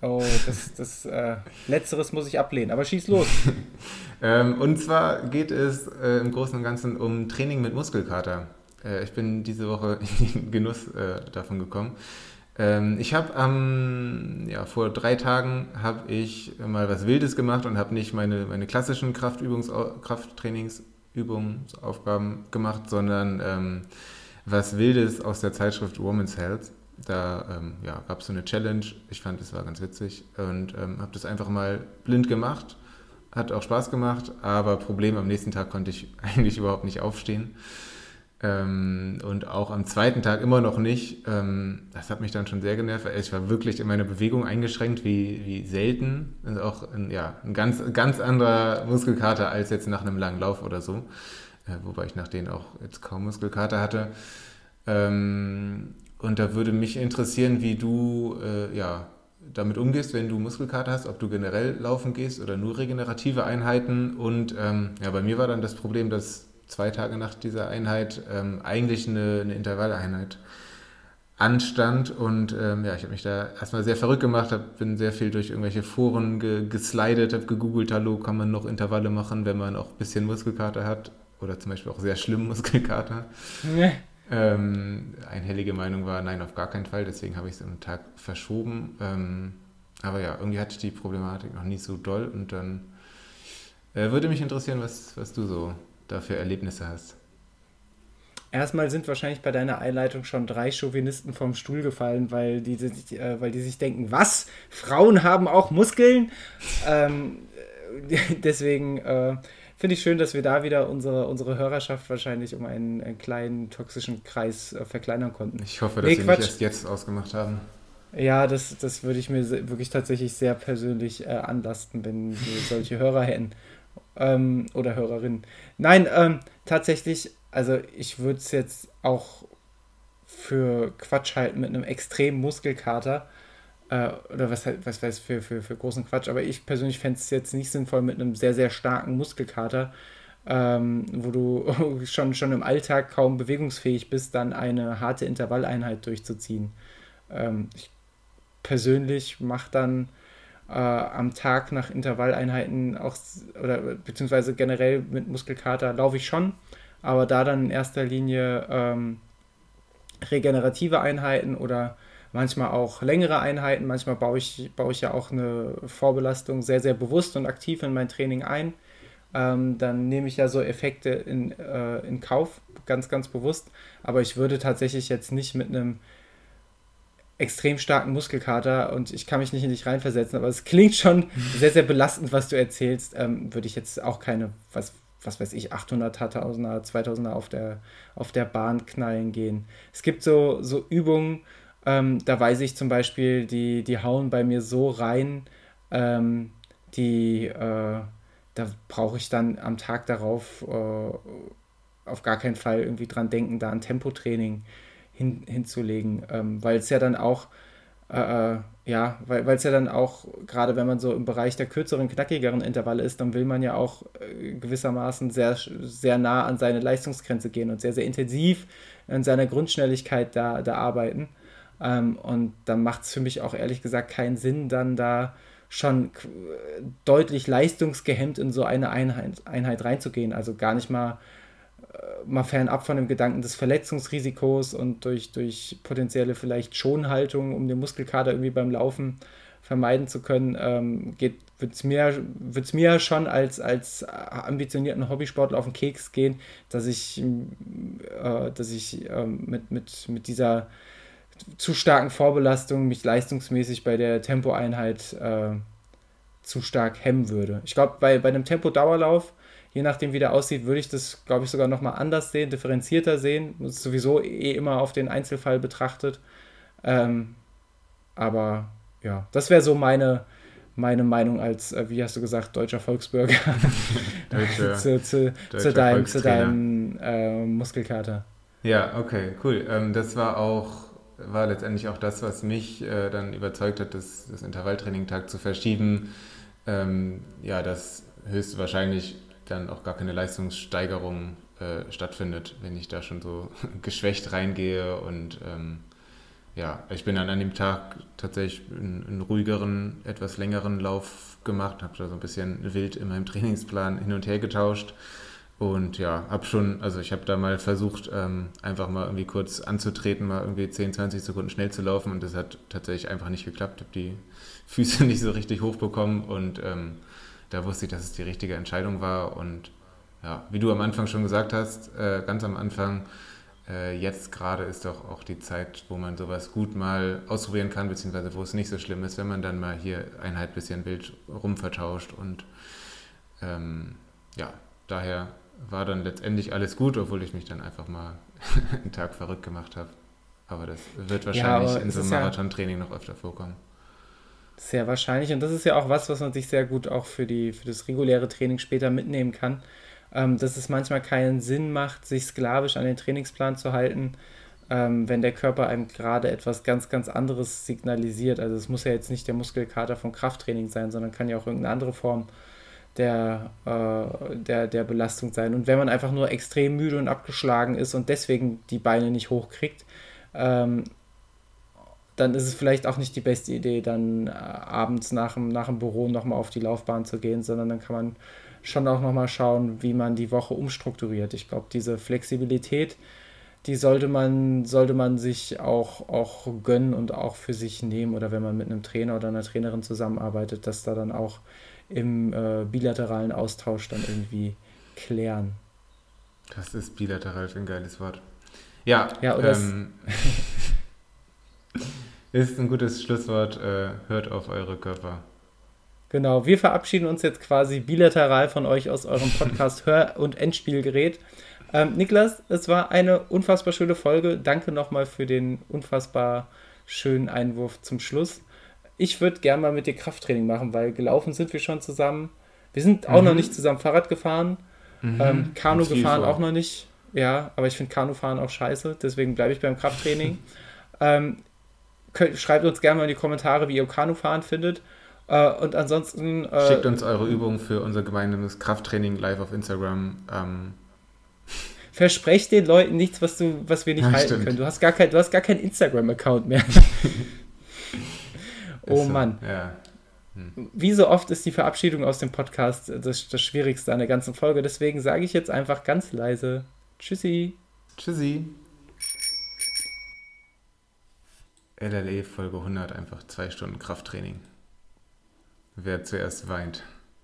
Oh, das, das äh, Letzteres muss ich ablehnen, aber schieß los. [laughs] ähm, und zwar geht es äh, im Großen und Ganzen um Training mit Muskelkater. Äh, ich bin diese Woche [laughs] in den Genuss äh, davon gekommen. Ähm, ich habe ähm, ja, vor drei Tagen habe ich mal was Wildes gemacht und habe nicht meine, meine klassischen Kraftübungs Krafttrainingsübungsaufgaben gemacht, sondern ähm, was Wildes aus der Zeitschrift Women's Health. Da ähm, ja, gab es so eine Challenge. Ich fand, es war ganz witzig und ähm, habe das einfach mal blind gemacht. Hat auch Spaß gemacht, aber Problem am nächsten Tag konnte ich [laughs] eigentlich überhaupt nicht aufstehen. Ähm, und auch am zweiten Tag immer noch nicht. Ähm, das hat mich dann schon sehr genervt. Ich war wirklich in meiner Bewegung eingeschränkt, wie, wie selten. Also auch ein, ja, ein ganz, ganz anderer Muskelkater als jetzt nach einem langen Lauf oder so. Äh, wobei ich nach denen auch jetzt kaum Muskelkater hatte. Ähm, und da würde mich interessieren, wie du äh, ja, damit umgehst, wenn du Muskelkater hast, ob du generell laufen gehst oder nur regenerative Einheiten. Und ähm, ja, bei mir war dann das Problem, dass zwei Tage nach dieser Einheit ähm, eigentlich eine, eine Intervalleinheit anstand. Und ähm, ja, ich habe mich da erstmal sehr verrückt gemacht, hab, bin sehr viel durch irgendwelche Foren ge geslidet, habe gegoogelt, hallo, kann man noch Intervalle machen, wenn man auch ein bisschen Muskelkater hat. oder zum Beispiel auch sehr schlimm Muskelkater. Nee. Ähm, einhellige Meinung war, nein, auf gar keinen Fall, deswegen habe ich es einen Tag verschoben. Ähm, aber ja, irgendwie hatte ich die Problematik noch nicht so doll und dann äh, würde mich interessieren, was, was du so da für Erlebnisse hast. Erstmal sind wahrscheinlich bei deiner Einleitung schon drei Chauvinisten vom Stuhl gefallen, weil die, äh, weil die sich denken, was? Frauen haben auch Muskeln? ähm, [laughs] deswegen äh, finde ich schön, dass wir da wieder unsere, unsere Hörerschaft wahrscheinlich um einen, einen kleinen toxischen Kreis äh, verkleinern konnten. Ich hoffe, dass nee, sie Quatsch. nicht erst jetzt ausgemacht haben. Ja, das, das würde ich mir wirklich tatsächlich sehr persönlich äh, anlasten, wenn wir solche Hörer hätten. Ähm, oder Hörerinnen. Nein, ähm, tatsächlich, also ich würde es jetzt auch für Quatsch halten mit einem extremen Muskelkater. Äh, oder was, was weiß für, für, für großen Quatsch. Aber ich persönlich fände es jetzt nicht sinnvoll mit einem sehr, sehr starken Muskelkater, ähm, wo du [laughs] schon, schon im Alltag kaum bewegungsfähig bist, dann eine harte Intervalleinheit durchzuziehen. Ähm, ich persönlich mache dann äh, am Tag nach Intervalleinheiten auch, oder beziehungsweise generell mit Muskelkater laufe ich schon, aber da dann in erster Linie ähm, regenerative Einheiten oder manchmal auch längere Einheiten. Manchmal baue ich, baue ich ja auch eine Vorbelastung sehr, sehr bewusst und aktiv in mein Training ein. Ähm, dann nehme ich ja so Effekte in, äh, in Kauf, ganz, ganz bewusst. Aber ich würde tatsächlich jetzt nicht mit einem extrem starken Muskelkater und ich kann mich nicht in dich reinversetzen, aber es klingt schon [laughs] sehr, sehr belastend, was du erzählst. Ähm, würde ich jetzt auch keine, was, was weiß ich, 800, 1000er, 2000er auf der, auf der Bahn knallen gehen. Es gibt so, so Übungen, ähm, da weiß ich zum Beispiel, die, die hauen bei mir so rein, ähm, die, äh, da brauche ich dann am Tag darauf äh, auf gar keinen Fall irgendwie dran denken, da ein Tempotraining hin, hinzulegen, ähm, weil es ja dann auch, äh, äh ja, weil es ja dann auch, gerade wenn man so im Bereich der kürzeren, knackigeren Intervalle ist, dann will man ja auch äh, gewissermaßen sehr, sehr nah an seine Leistungsgrenze gehen und sehr, sehr intensiv in seiner Grundschnelligkeit da, da arbeiten. Ähm, und dann macht es für mich auch ehrlich gesagt keinen Sinn, dann da schon deutlich leistungsgehemmt in so eine Einheit, Einheit reinzugehen. Also gar nicht mal mal fernab von dem Gedanken des Verletzungsrisikos und durch, durch potenzielle vielleicht Schonhaltung, um den Muskelkater irgendwie beim Laufen vermeiden zu können, ähm, wird es mir, mir schon als, als ambitionierten Hobbysportler auf den Keks gehen, dass ich, äh, dass ich äh, mit, mit, mit dieser zu starken Vorbelastung mich leistungsmäßig bei der Tempoeinheit äh, zu stark hemmen würde. Ich glaube, bei, bei einem Tempo-Dauerlauf je nachdem, wie der aussieht, würde ich das, glaube ich, sogar nochmal anders sehen, differenzierter sehen. Das ist sowieso eh immer auf den Einzelfall betrachtet. Ähm, aber ja, das wäre so meine, meine Meinung als, äh, wie hast du gesagt, deutscher Volksbürger [laughs] Deutsche, [laughs] zu, zu, zu, deinem, zu deinem äh, Muskelkater. Ja, okay, cool. Ähm, das war auch, war letztendlich auch das, was mich äh, dann überzeugt hat, das, das Intervalltraining-Tag zu verschieben. Ähm, ja, das höchstwahrscheinlich dann auch gar keine Leistungssteigerung äh, stattfindet, wenn ich da schon so [laughs] geschwächt reingehe. Und ähm, ja, ich bin dann an dem Tag tatsächlich einen, einen ruhigeren, etwas längeren Lauf gemacht, habe da so ein bisschen wild in meinem [laughs] Trainingsplan hin und her getauscht. Und ja, habe schon, also ich habe da mal versucht, ähm, einfach mal irgendwie kurz anzutreten, mal irgendwie 10, 20 Sekunden schnell zu laufen und das hat tatsächlich einfach nicht geklappt. Habe die [laughs] Füße nicht so richtig hochbekommen und ähm, da wusste ich, dass es die richtige Entscheidung war. Und ja, wie du am Anfang schon gesagt hast, äh, ganz am Anfang, äh, jetzt gerade ist doch auch die Zeit, wo man sowas gut mal ausprobieren kann, beziehungsweise wo es nicht so schlimm ist, wenn man dann mal hier Einheit bisschen Bild rumvertauscht. Und ähm, ja, daher war dann letztendlich alles gut, obwohl ich mich dann einfach mal [laughs] einen Tag verrückt gemacht habe. Aber das wird wahrscheinlich ja, in so einem Marathontraining noch öfter vorkommen. Sehr wahrscheinlich. Und das ist ja auch was, was man sich sehr gut auch für, die, für das reguläre Training später mitnehmen kann. Ähm, dass es manchmal keinen Sinn macht, sich sklavisch an den Trainingsplan zu halten, ähm, wenn der Körper einem gerade etwas ganz, ganz anderes signalisiert. Also es muss ja jetzt nicht der Muskelkater vom Krafttraining sein, sondern kann ja auch irgendeine andere Form der, äh, der, der Belastung sein. Und wenn man einfach nur extrem müde und abgeschlagen ist und deswegen die Beine nicht hochkriegt, ähm, dann ist es vielleicht auch nicht die beste Idee, dann äh, abends nach dem, nach dem Büro nochmal auf die Laufbahn zu gehen, sondern dann kann man schon auch nochmal schauen, wie man die Woche umstrukturiert. Ich glaube, diese Flexibilität, die sollte man, sollte man sich auch, auch gönnen und auch für sich nehmen. Oder wenn man mit einem Trainer oder einer Trainerin zusammenarbeitet, dass da dann auch im äh, bilateralen Austausch dann irgendwie klären. Das ist bilateral für ein geiles Wort. Ja, ja oder ähm, [laughs] ist ein gutes Schlusswort. Äh, hört auf eure Körper. Genau, wir verabschieden uns jetzt quasi bilateral von euch aus eurem Podcast [laughs] Hör- und Endspielgerät. Ähm, Niklas, es war eine unfassbar schöne Folge. Danke nochmal für den unfassbar schönen Einwurf zum Schluss. Ich würde gerne mal mit dir Krafttraining machen, weil gelaufen sind wir schon zusammen. Wir sind auch mhm. noch nicht zusammen Fahrrad gefahren. Mhm. Ähm, Kanu gefahren auch noch nicht. Ja, aber ich finde Kanufahren auch scheiße. Deswegen bleibe ich beim Krafttraining. [laughs] ähm, könnt, schreibt uns gerne mal in die Kommentare, wie ihr Kanufahren findet. Äh, und ansonsten. Äh, Schickt uns eure Übungen für unser gemeinsames Krafttraining live auf Instagram. Ähm. [laughs] Versprecht den Leuten nichts, was, du, was wir nicht ja, halten stimmt. können. Du hast gar kein, keinen Instagram-Account mehr. [laughs] oh so, Mann. Ja. Hm. Wie so oft ist die Verabschiedung aus dem Podcast das, das Schwierigste an der ganzen Folge. Deswegen sage ich jetzt einfach ganz leise Tschüssi. Tschüssi. LLE Folge 100, einfach zwei Stunden Krafttraining. Wer zuerst weint.